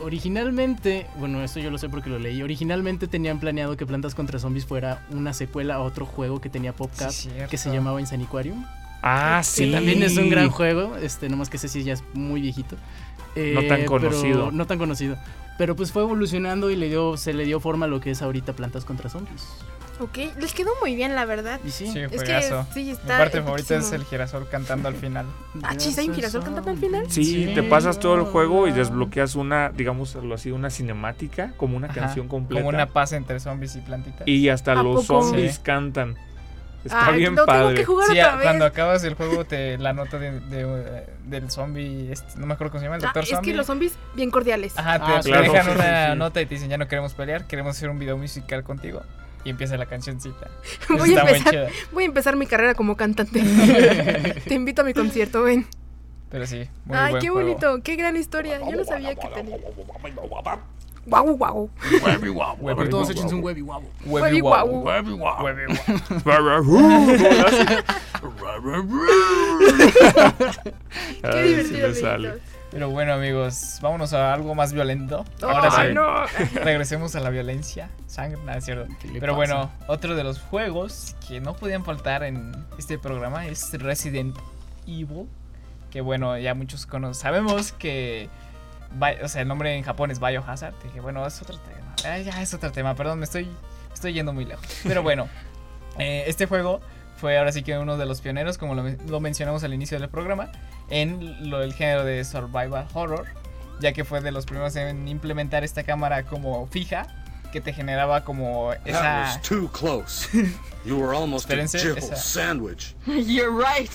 Originalmente, bueno, esto yo lo sé porque lo leí. Originalmente tenían planeado que Plantas contra Zombies fuera una secuela a otro juego que tenía PopCap Sí, que se llamaba Insaniquarium. Ah, sí. Que también es un gran juego, este, nomás que ese sí ya es muy viejito. No tan Eh, conocido. pero- no tan conocido. Pero pues fue evolucionando y le dio, se le dio forma a lo que es ahorita Plantas contra Zombies. Ok, les quedó muy bien, la verdad. Y sí, Sí, Es que sí, Mi está. parte favorita es el girasol cantando al final. Ah, chis, ¿hay un girasol cantando al final? Sí, te pasas todo el juego y desbloqueas una, digamos así, una cinemática, como una Ajá, canción completa. Como una paz entre zombies y plantitas. Y hasta ¿A los poco? zombies Sí. cantan. Está Ay, bien tengo padre. que jugar Sí, otra vez. cuando acabas el juego, te, la nota de, de, del zombie, este, no me acuerdo cómo se llama, el Ah, doctor es zombie. que los zombies bien cordiales. Ajá, te, Ah, te claro. dejan Sí, una sí. <laughs> nota y te dicen, ya no queremos pelear, queremos hacer un video musical contigo. Y empieza la cancioncita. <laughs> Voy a empezar, voy a empezar mi carrera como cantante. <laughs> Te invito a mi concierto, ven. Pero sí, muy Ay, buen qué juego. bonito, qué gran historia. Yo no sabía que tenía. Guau, guau. Huevi, todos guau, échense un guau. huevi guau. Huevi, Huevi, guau. guau. Huevi, guau. <laughs> Qué Ay, sí Pero bueno, amigos, vámonos a algo más violento. Oh, Ahora sí, no. regresemos a la violencia. Sangre, nada, es cierto. ¿Qué le Pero pasa? bueno, otro de los juegos que no podían faltar en este programa es Resident Evil. Que bueno, ya muchos cono- sabemos que. O sea, el nombre en Japón es Biohazard. Que bueno, es otro tema. Ah, ya es otro tema, perdón, me estoy, estoy yendo muy lejos. Pero bueno, <laughs> eh, este juego fue ahora sí que uno de los pioneros, como lo, men- lo mencionamos al inicio del programa, en lo, el género de survival horror, ya que fue de los primeros en implementar esta cámara como fija, que te generaba como That esa... was too close. <laughs> You were almost a esa- sandwich. <laughs> You're right.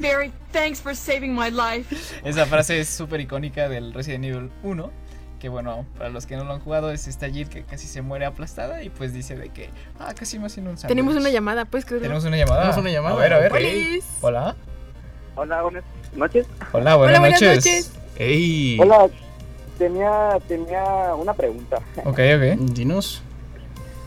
Barry, thanks for saving my life. Esa frase es súper icónica del Resident Evil 1. Que bueno, para los que no lo han jugado, es esta Jill que casi se muere aplastada y pues dice de que, ah, casi me hacen un sándwich. Tenemos una llamada, ¿puedes creerlo? Tenemos una llamada. Tenemos una llamada. A ver, a ver. Polis. Hola. Hola, buenas noches. Hola, buenas, buenas noches. noches. ¡Ey! Hola, tenía, tenía una pregunta. Ok, ok. Dinos.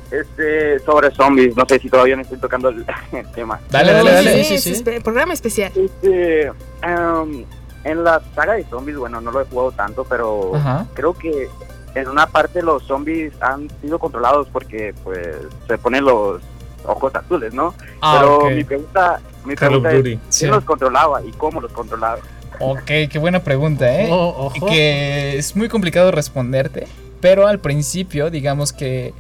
Este, sobre zombies. No sé si todavía no estoy tocando el, el <laughs> tema. Dale, dale, Sí, dale. sí, sí. espe- programa especial. Este, em, en la saga de zombies, bueno, no lo he jugado tanto, pero Ajá. creo que en una parte los zombies han sido controlados porque, pues, se ponen los ojos azules, ¿no? Ah, pero mi pregunta, mi pregunta es. Sí. ¿quién los controlaba y cómo los controlaba? Ok, qué buena pregunta, ¿eh? Oh, Y ojo. que es muy complicado responderte, pero al principio, digamos que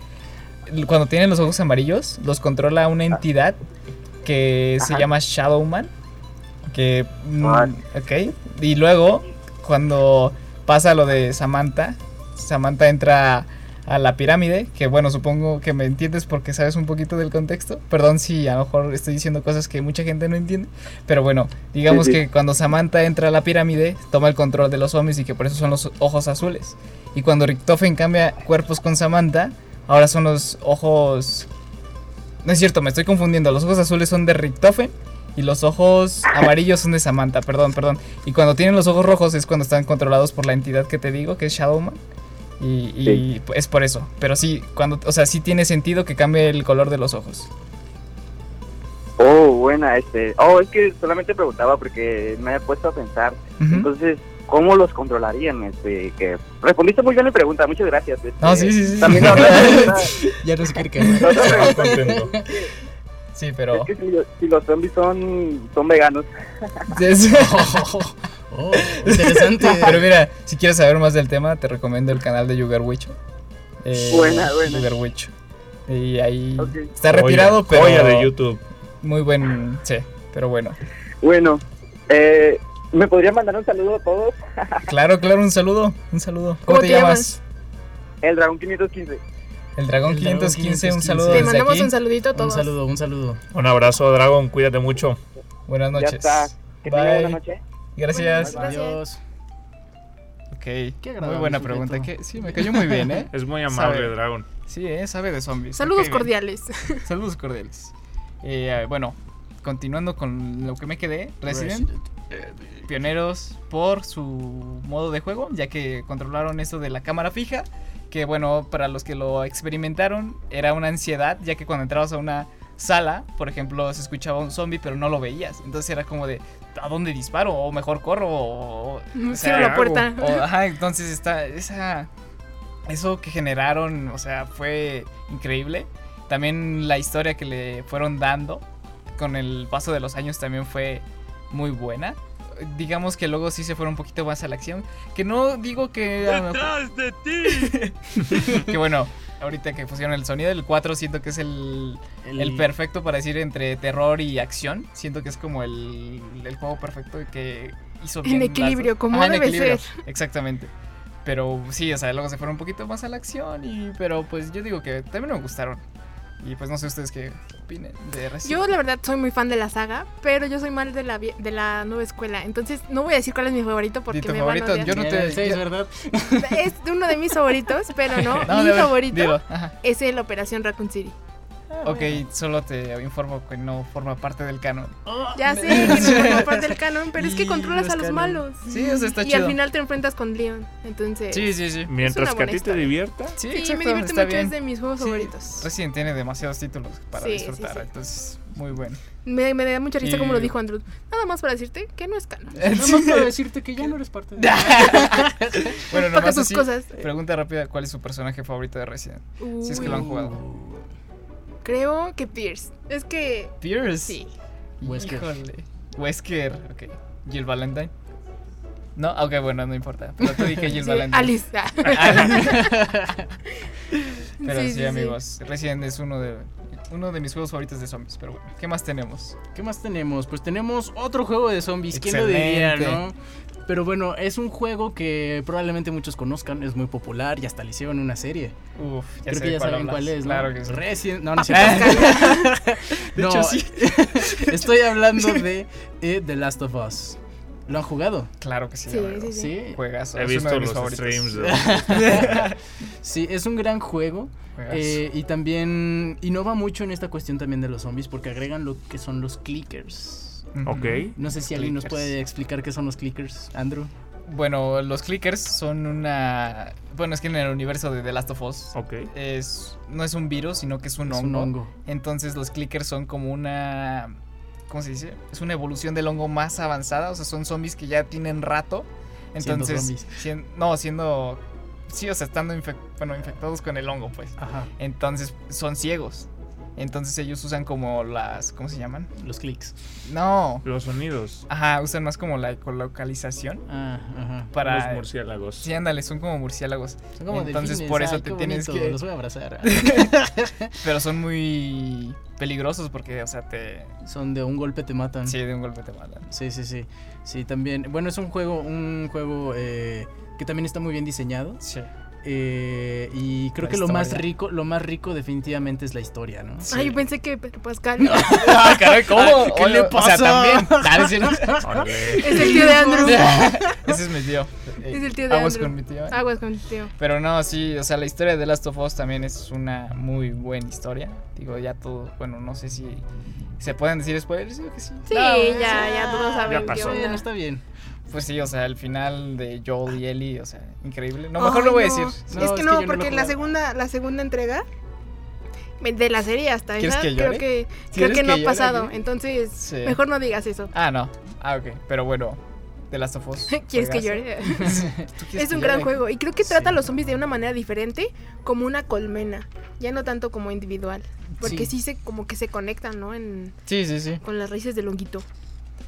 cuando tienen los ojos amarillos, los controla una entidad que se llama Shadowman. Que. mm, Ah. ok. Y luego, cuando pasa lo de Samantha, Samantha entra a la pirámide, que bueno, supongo que me entiendes porque sabes un poquito del contexto. Perdón si a lo mejor estoy diciendo cosas que mucha gente no entiende. Pero bueno, digamos Sí, sí. que cuando Samantha entra a la pirámide, toma el control de los zombies y que por eso son los ojos azules. Y cuando Richtofen cambia cuerpos con Samantha, ahora son los ojos... No es cierto, me estoy confundiendo. Los ojos azules son de Richtofen y los ojos amarillos son de Samantha, perdón, perdón. Y cuando tienen los ojos rojos es cuando están controlados por la entidad que te digo, que es Shadowman. Y, y es por eso. Pero sí, cuando, o sea, sí tiene sentido que cambie el color de los ojos. Oh, buena, este. Oh, es que solamente preguntaba porque me he puesto a pensar. Entonces, ¿cómo los controlarían? Este, que respondiste muy bien mi pregunta, muchas gracias. Este, No, sí, sí, sí. También la <laughs> Ya no se quiere que. Sí, pero... es que si, lo- si los zombies son, son veganos, <laughs> Oh, interesante. <laughs> Pero mira, si quieres saber más del tema, te recomiendo el canal de Yugar Wicho. Eh, Buena, buena. Yugar Wicho. Y ahí está retirado, pero joya de YouTube. muy buen, sí, pero bueno. bueno, eh, ¿me podría mandar un saludo a todos? Claro, claro, un saludo, un saludo. ¿Cómo, ¿Cómo te, te llamas? El Dragón 515. El Dragón El Dragón 515, un 515. saludo Te desde mandamos aquí. un saludito a Un todos. saludo, un saludo. Un abrazo, Dragon. Cuídate mucho. Buenas noches. Ya está. Que Bye. buena noche. Gracias. Adiós. Ok, Qué muy buena sujeto. pregunta. que- sí, me cayó muy bien, ¿eh? <laughs> Es muy amable, Sabe. Dragon. Sí, ¿eh? sabe de zombies. Saludos bien. cordiales. <laughs> Saludos cordiales. Eh, bueno, continuando con lo que me quedé, Resident, pioneros por su modo de juego, ya que controlaron eso de la cámara fija, que bueno, para los que lo experimentaron era una ansiedad, ya que cuando entrabas a una sala, por ejemplo, se escuchaba un zombie, pero no lo veías. Entonces era como de, ¿a dónde disparo? O mejor corro, o... o sea, la puerta. o- ajá, entonces está esa eso que generaron, o sea, fue increíble. También la historia que le fueron dando con el paso de los años también fue muy buena. Digamos que luego sí se fueron un poquito más a la acción. Que no digo que. mejor- de ti! <laughs> que bueno, ahorita que pusieron el sonido del 4, siento que es el, el perfecto para decir entre terror y acción. Siento que es como el, el juego perfecto que hizo bien. En equilibrio, como Ajá, en debe equilibrio, ser. Exactamente. Pero sí, o sea, luego se fueron un poquito más a la acción. y Pero pues yo digo que también me gustaron. Y pues no sé ustedes qué opinen de Resident Yo la verdad soy muy fan de la saga, pero yo soy mal de la, vie- de la nueva escuela. Entonces no voy a decir cuál es mi favorito porque me favorito, van a odiar. yo no te- El ¿verdad? Es uno de mis favoritos, pero no. <laughs> No, mi favorito dilo, es el Operación Raccoon City. Ok, solo te informo que no forma parte del canon. Ya sé que no forma parte del canon, pero es que Y controlas no a los canon. malos. Sí, o sea, está y chido. al final te enfrentas con Leon. Entonces, Sí, sí, sí. Mientras que a ti te divierta. Sí, sí, exacto, me divierte está mucho, bien. es de mis juegos Sí, favoritos. Resident tiene demasiados títulos para Sí, disfrutar, sí, sí. entonces Muy bueno. Me, me da mucha risa como Y- lo dijo Andrew. Nada más para decirte que no es canon. <laughs> Nada más para decirte que ya no eres parte de <laughs> Bueno, nomás tus así, cosas. Pregunta rápida, ¿cuál es su personaje favorito de Resident? Si es que lo han Uy, jugado. Creo que Pierce. Es que. Pierce. Sí. Wesker. Híjole. Wesker, ok. Jill Valentine. No, ok, bueno, no importa. Pero te dije Jill sí, Valentine. Alice. <laughs> Pero sí, Sí, sí, amigos. Resident es uno de uno de mis juegos favoritos de zombies. Pero bueno, ¿qué más tenemos? ¿Qué más tenemos? Pues tenemos otro juego de zombies. ¿Quién lo diría, Excelente. no? Pero bueno, es un juego que probablemente muchos conozcan, es muy popular y hasta le hicieron una serie. Uf, ya Creo sé que ya cuál saben hablas. cuál es, ¿no? Claro que sí. Resident, no, no <laughs> es cierto. De No, hecho, sí. <laughs> Estoy hablando de eh, The Last of Us. ¿Lo han jugado? Claro que sí. Sí, sí, sí. Sí. Juegazo. He es uno visto de mis los favoritos. streams. de- <laughs> Sí, es un gran juego. Eh, y también innova mucho en esta cuestión también de los zombies porque agregan lo que son los clickers. Ok. No sé si alguien nos puede explicar qué son los clickers, Andrew. Bueno, los clickers son una. Bueno, es que en el universo de The Last of Us Ok. es no es un virus, sino que es un Es hongo. un hongo. Entonces los clickers son como una. ¿Cómo se dice? Es una evolución del hongo más avanzada. O sea, son zombies que ya tienen rato. Siendo Entonces. zombies. sien- no, siendo. Sí, o sea, estando infec- bueno, infectados con el hongo, pues. Ajá. Entonces son ciegos. Entonces ellos usan como las. ¿Cómo se llaman? Los clics. No. Los sonidos. Ajá, usan más como la ecolocalización. Ah, ajá. Para. Los murciélagos. Sí, ándale, son como murciélagos. Son como Entonces delfines, por eso ay, te qué tienes bonito, que. Los voy a abrazar. <laughs> Pero son muy peligrosos porque, o sea, te. Son de un golpe te matan. Sí, de un golpe te matan. Sí, sí, sí. Sí, también. Bueno, es un juego, un juego eh, que también está muy bien diseñado. Sí. eh, y creo La que lo más historia. rico, lo más rico definitivamente es la historia, ¿no? Ay, yo pensé que Pedro Pascal <laughs> Ah, caray, ¿cómo? <laughs> ¿Qué Oye, le O sea, pasa? también. Dale, sí, ¿no? Es el tío de Andrew. <laughs> Ese es mi tío. Es el tío de Aguas Andrew. con mi tío. ¿eh? Aguas con tu tío. Pero no, sí, o sea, la historia de The Last of Us también es una muy buena historia. Digo, ya todo, bueno, no sé si se pueden decir spoilers, digo que sí. Sí, No, ya, ya todos saben qué pasó. Onda. está bien. Pues sí, o sea, el final de Joel y Ellie, o sea, increíble. No, mejor lo voy a no. decir. No, es es que que no, yo no lo he porque la jugado. segunda, la segunda entrega de la serie hasta ¿Quieres esa, que creo que, creo ¿Quieres que no que ha pasado. aquí? Entonces, Sí. mejor no digas eso. Ah, no. Ah, ok. Pero bueno, The Last of Us. <laughs> ¿Quieres que llore? <laughs> ¿Tú quieres <laughs> Es un gran juego y creo que trata a los zombies de una manera diferente, como una colmena, ya no tanto como individual, porque sí, Sí. se como que se conectan, ¿no? En, Sí, sí, sí. con las raíces del honguito.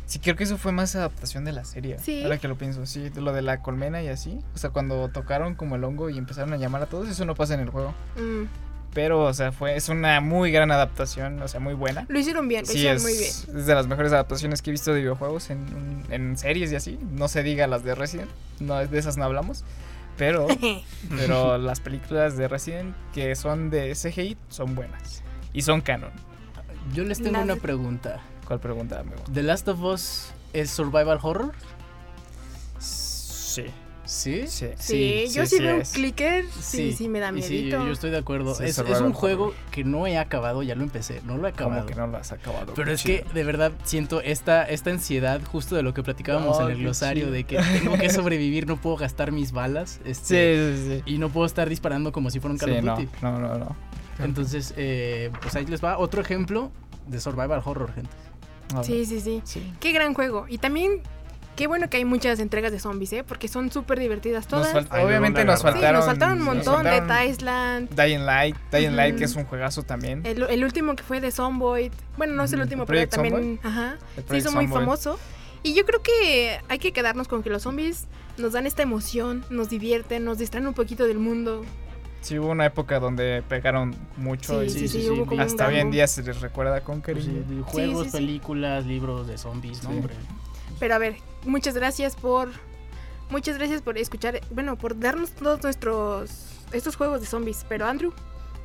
Sí, creo que eso fue más adaptación de la serie. Sí. Ahora que lo pienso, sí, lo de la colmena y así. O sea, cuando tocaron como el hongo y empezaron a llamar a todos, eso no pasa en el juego. Mm, Pero, o sea, fue, es una muy gran adaptación, o sea, muy buena. Lo hicieron bien, lo Sí, hicieron es, muy bien. es de las mejores adaptaciones que he visto de videojuegos en, en series y así. No se diga las de Resident, no, de esas no hablamos. Pero, <laughs> pero las películas de Resident que son de CGI son buenas. Y son canon. Yo les tengo una pregunta. ¿Cuál pregunta, amigo? ¿The Last of Us es survival horror? Sí. ¿Sí? Sí, Sí, yo sí, veo un clicker, sí, sí, me da y sí, miedito. yo estoy de acuerdo. Sí, es, es un horror. juego que no he acabado, ya lo empecé, no lo he acabado. Como que no lo has acabado. Pero es que chido. de verdad siento esta, esta ansiedad justo de lo que platicábamos Oh, en el glosario chido. de que tengo que sobrevivir, no puedo gastar mis balas. Sí, Este, sí, sí. Y no puedo estar disparando como si fuera un Call Sí, of no, Duty. no, no, no. Entonces, eh, pues ahí les va otro ejemplo de survival horror, gente. No, Sí, sí, sí. sí. Qué gran juego. Y también, qué bueno que hay muchas entregas de zombies, ¿eh? Porque son súper divertidas todas. fal- Ay, ¿de obviamente nos Sí, faltaron. nos faltaron un montón faltaron de Island. Dying Light, Dying Light, que es un juegazo también. El, el último que fue de Zomboid. Bueno, no es el último, pero Project también. Ajá. Se hizo muy famoso. Y yo creo que hay que quedarnos con que los zombies nos dan esta emoción, nos divierten, nos distraen un poquito del mundo. Sí, hubo una época donde pegaron mucho Sí, y sí, sí, sí, sí, sí. hasta hoy en día se les recuerda con cariño. juegos, sí, sí. películas, libros de zombies, no, Sí. hombre. Pero a ver, muchas gracias por. Muchas gracias por escuchar. Bueno, por darnos todos nuestros. Estos juegos de zombies. Pero Andrew,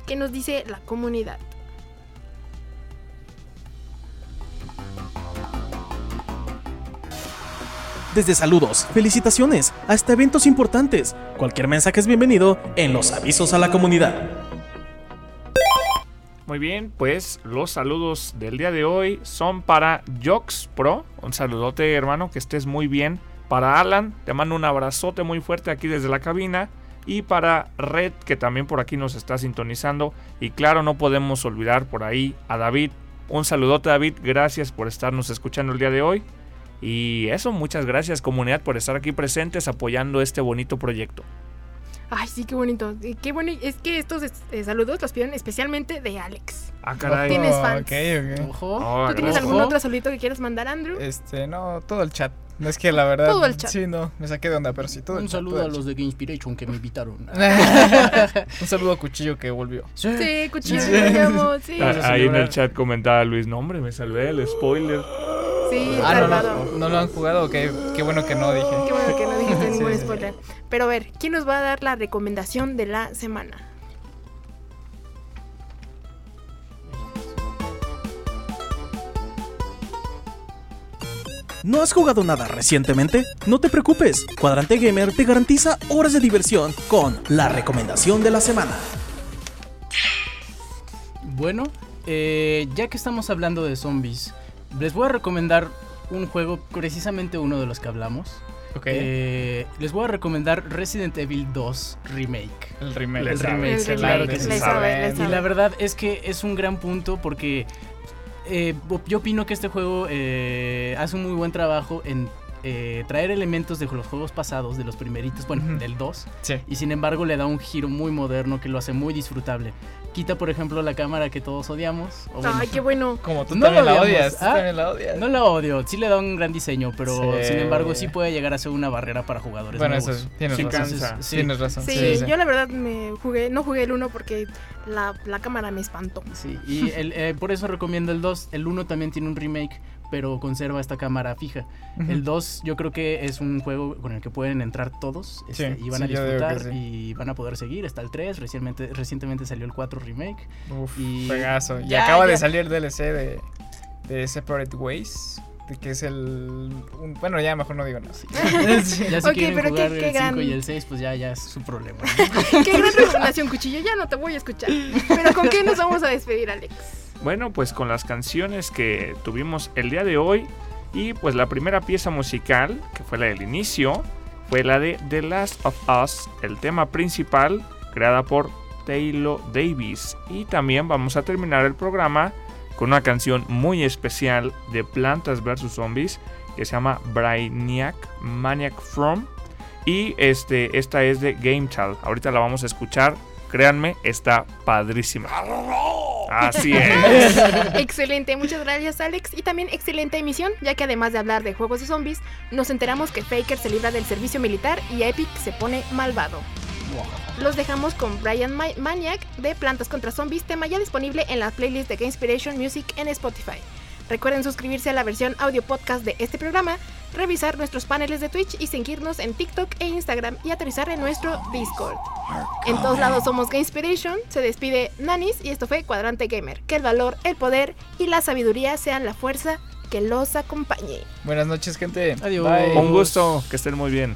¿qué nos dice la comunidad? Desde saludos, felicitaciones, hasta eventos importantes. Cualquier mensaje es bienvenido en los avisos a la comunidad. Muy bien, pues los saludos del día de hoy son para Jox Pro. Un saludote, hermano, que estés muy bien. Para Alan, te mando un abrazote muy fuerte aquí desde la cabina. Y para Red, que también por aquí nos está sintonizando. Y claro, no podemos olvidar por ahí a David, Un saludote David, gracias por estarnos escuchando el día de hoy. Y eso, muchas gracias comunidad por estar aquí presentes apoyando este bonito proyecto. Ay, sí, qué bonito. Qué bueno. Es que estos eh, saludos los piden especialmente de Alex. Ah, caray. Tienes Oh, fans. Ojo. Oh, ¿Tú tienes algún otro saludito que quieras mandar, Andrew? Este, no, todo el chat. No es que la verdad. Todo el chat. Sí, no, me saqué de onda, pero sí, todo el Un chat, saludo todo a el los de Gamespiration que me invitaron. chat. <laughs> Un saludo a Cuchillo que volvió. Sí, cuchillo, Sí. me llamo, sí. Ah, Ahí en el chat comentaba Luis, no hombre, me salvé del spoiler. Sí, Ah, no, salvado. no, no lo han jugado, qué, qué bueno que no dije. Qué bueno que no dijiste <laughs> Sí, ningún sí. spoiler. Pero a ver, ¿quién nos va a dar la recomendación de la semana? ¿No has jugado nada recientemente? No te preocupes, Cuadrante Gamer te garantiza horas de diversión con la recomendación de la semana. Bueno, eh, ya que estamos hablando de zombies, les voy a recomendar un juego, precisamente uno de los que hablamos. Ok. Eh, les voy a recomendar Resident Evil 2 Remake. el remake. le el sabe, remake, El claro remake, que sí. sabe, Y la verdad es que es un gran punto porque eh, yo opino que este juego eh, hace un muy buen trabajo en eh, traer elementos de los juegos pasados, de los primeritos, bueno, del 2, Sí. y sin embargo le da un giro muy moderno que lo hace muy disfrutable. Quita, por ejemplo, la cámara que todos odiamos. o bueno, Ay, qué bueno. Como tú No también la odiamos, odias. Tú ¿ah? también la odias. no la odio, sí le da un gran diseño, pero Sí. sin embargo sí puede llegar a ser una barrera para jugadores bueno, nuevos. eso tienes Sí razón. cansa. Sí. Tienes razón. Sí, yo la verdad me jugué, no jugué el 1 porque la, la cámara me espantó. Sí, y el, eh, por eso recomiendo el 2. El 1 también tiene un remake, pero conserva esta cámara fija. El 2 yo creo que es un juego con el que pueden entrar todos este, Sí, y van a sí, disfrutar sí. y van a poder seguir. Está el 3, recientemente, recientemente salió el 4 remake. Uf, Y- juegazo. Y Ya, acaba ya. de salir el DLC de, de Separate Ways. Que es el. un- bueno, ya mejor no digo nada. <laughs> Ya si Ok, quieren pero jugar qué el 5 gran- y el 6, pues ya, ya es su problema. <laughs> Qué gran <laughs> recomendación, cuchillo. Ya no te voy a escuchar. Pero ¿con qué nos vamos a despedir, Alex? Bueno, pues con las canciones que tuvimos el día de hoy y pues la primera pieza musical, que fue la del inicio, fue la de The Last of Us, el tema principal, creada por Taylor Davis. Y también vamos a terminar el programa con una canción muy especial de Plantas vs. Zombies que se llama Brainiac Maniac From. Y este, esta es de Game Child. Ahorita la vamos a escuchar. Créanme, está padrísima. Así es. <laughs> Excelente, muchas gracias Alex y también excelente emisión, ya que además de hablar de juegos de zombies, nos enteramos que Faker se libra del servicio militar y Epic se pone malvado. Los dejamos con Brian Ma- Maniac de Plantas contra Zombies, tema ya disponible en la playlist de Game Inspiration Music en Spotify. Recuerden suscribirse a la versión audio podcast de este programa, revisar nuestros paneles de Twitch y seguirnos en TikTok e Instagram y aterrizar en nuestro Discord. En todos lados somos Game Inspiration, se despide Nanis y esto fue Cuadrante Gamer. Que el valor, el poder y la sabiduría sean la fuerza que los acompañe. Buenas noches, gente. Adiós. Bye. Un gusto, que estén muy bien.